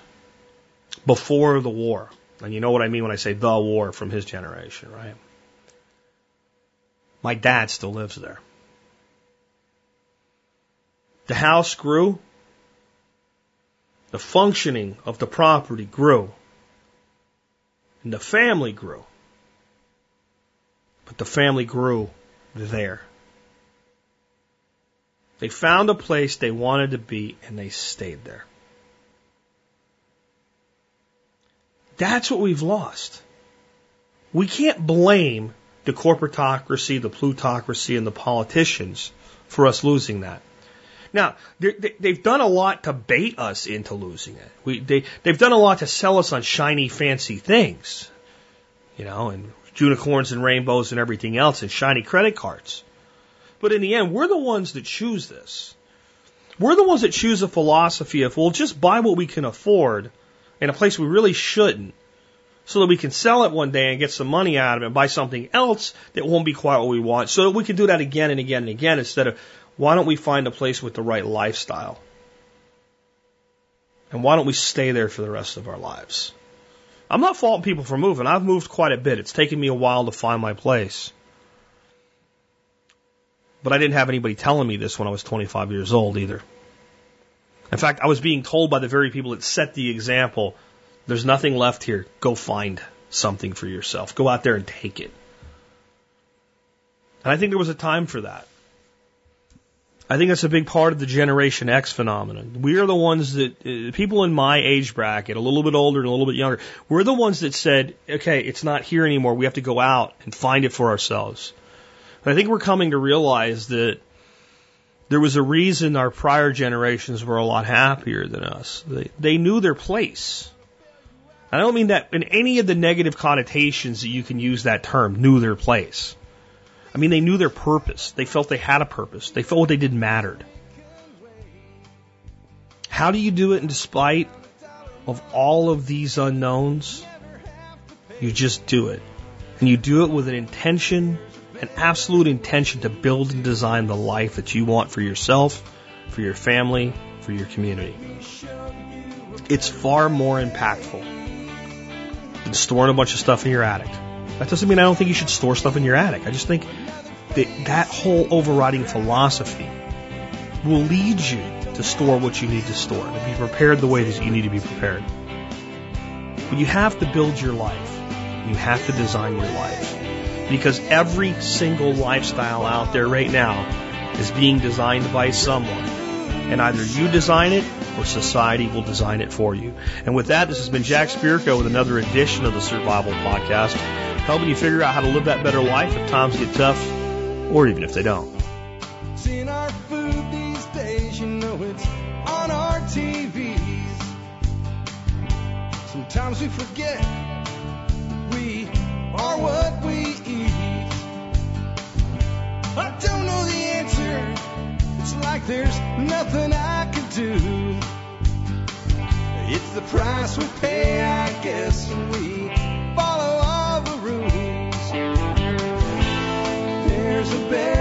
before the war. And you know what I mean when I say the war from his generation, right? My dad still lives there. The house grew. The functioning of the property grew. And the family grew. But the family grew there. They found a place they wanted to be and they stayed there. That's what we've lost. We can't blame the corporatocracy, the plutocracy, and the politicians for us losing that. Now, they've done a lot to bait us into losing it. We, they, they've done a lot to sell us on shiny, fancy things, you know, and unicorns and rainbows and everything else, and shiny credit cards. But in the end, we're the ones that choose this. We're the ones that choose a philosophy of, we'll just buy what we can afford in a place we really shouldn't so that we can sell it one day and get some money out of it and buy something else that won't be quite what we want so that we can do that again and again and again instead of why don't we find a place with the right lifestyle? And why don't we stay there for the rest of our lives? I'm not faulting people for moving. I've moved quite a bit. It's taken me a while to find my place. But I didn't have anybody telling me this when I was 25 years old either. In fact, I was being told by the very people that set the example there's nothing left here. Go find something for yourself. Go out there and take it. And I think there was a time for that. I think that's a big part of the Generation X phenomenon. We are the ones that, uh, people in my age bracket, a little bit older and a little bit younger, we're the ones that said, okay, it's not here anymore. We have to go out and find it for ourselves. I think we're coming to realize that there was a reason our prior generations were a lot happier than us. They, they knew their place. I don't mean that in any of the negative connotations that you can use that term, knew their place. I mean, they knew their purpose. They felt they had a purpose. They felt what they did mattered. How do you do it in despite of all of these unknowns? You just do it. And you do it with an intention an absolute intention to build and design the life that you want for yourself, for your family, for your community. It's far more impactful than storing a bunch of stuff in your attic. That doesn't mean I don't think you should store stuff in your attic. I just think that that whole overriding philosophy will lead you to store what you need to store, to be prepared the way that you need to be prepared. But you have to build your life. You have to design your life. Because every single lifestyle out there right now is being designed by someone. And either you design it or society will design it for you. And with that, this has been Jack Spirko with another edition of the Survival Podcast, helping you figure out how to live that better life if times get tough or even if they don't. Seeing our food these days, you know it's on our TVs. Sometimes we forget we are what we eat. I don't like there's nothing I can do. It's the price we pay, I guess, when we follow all the rules. There's a better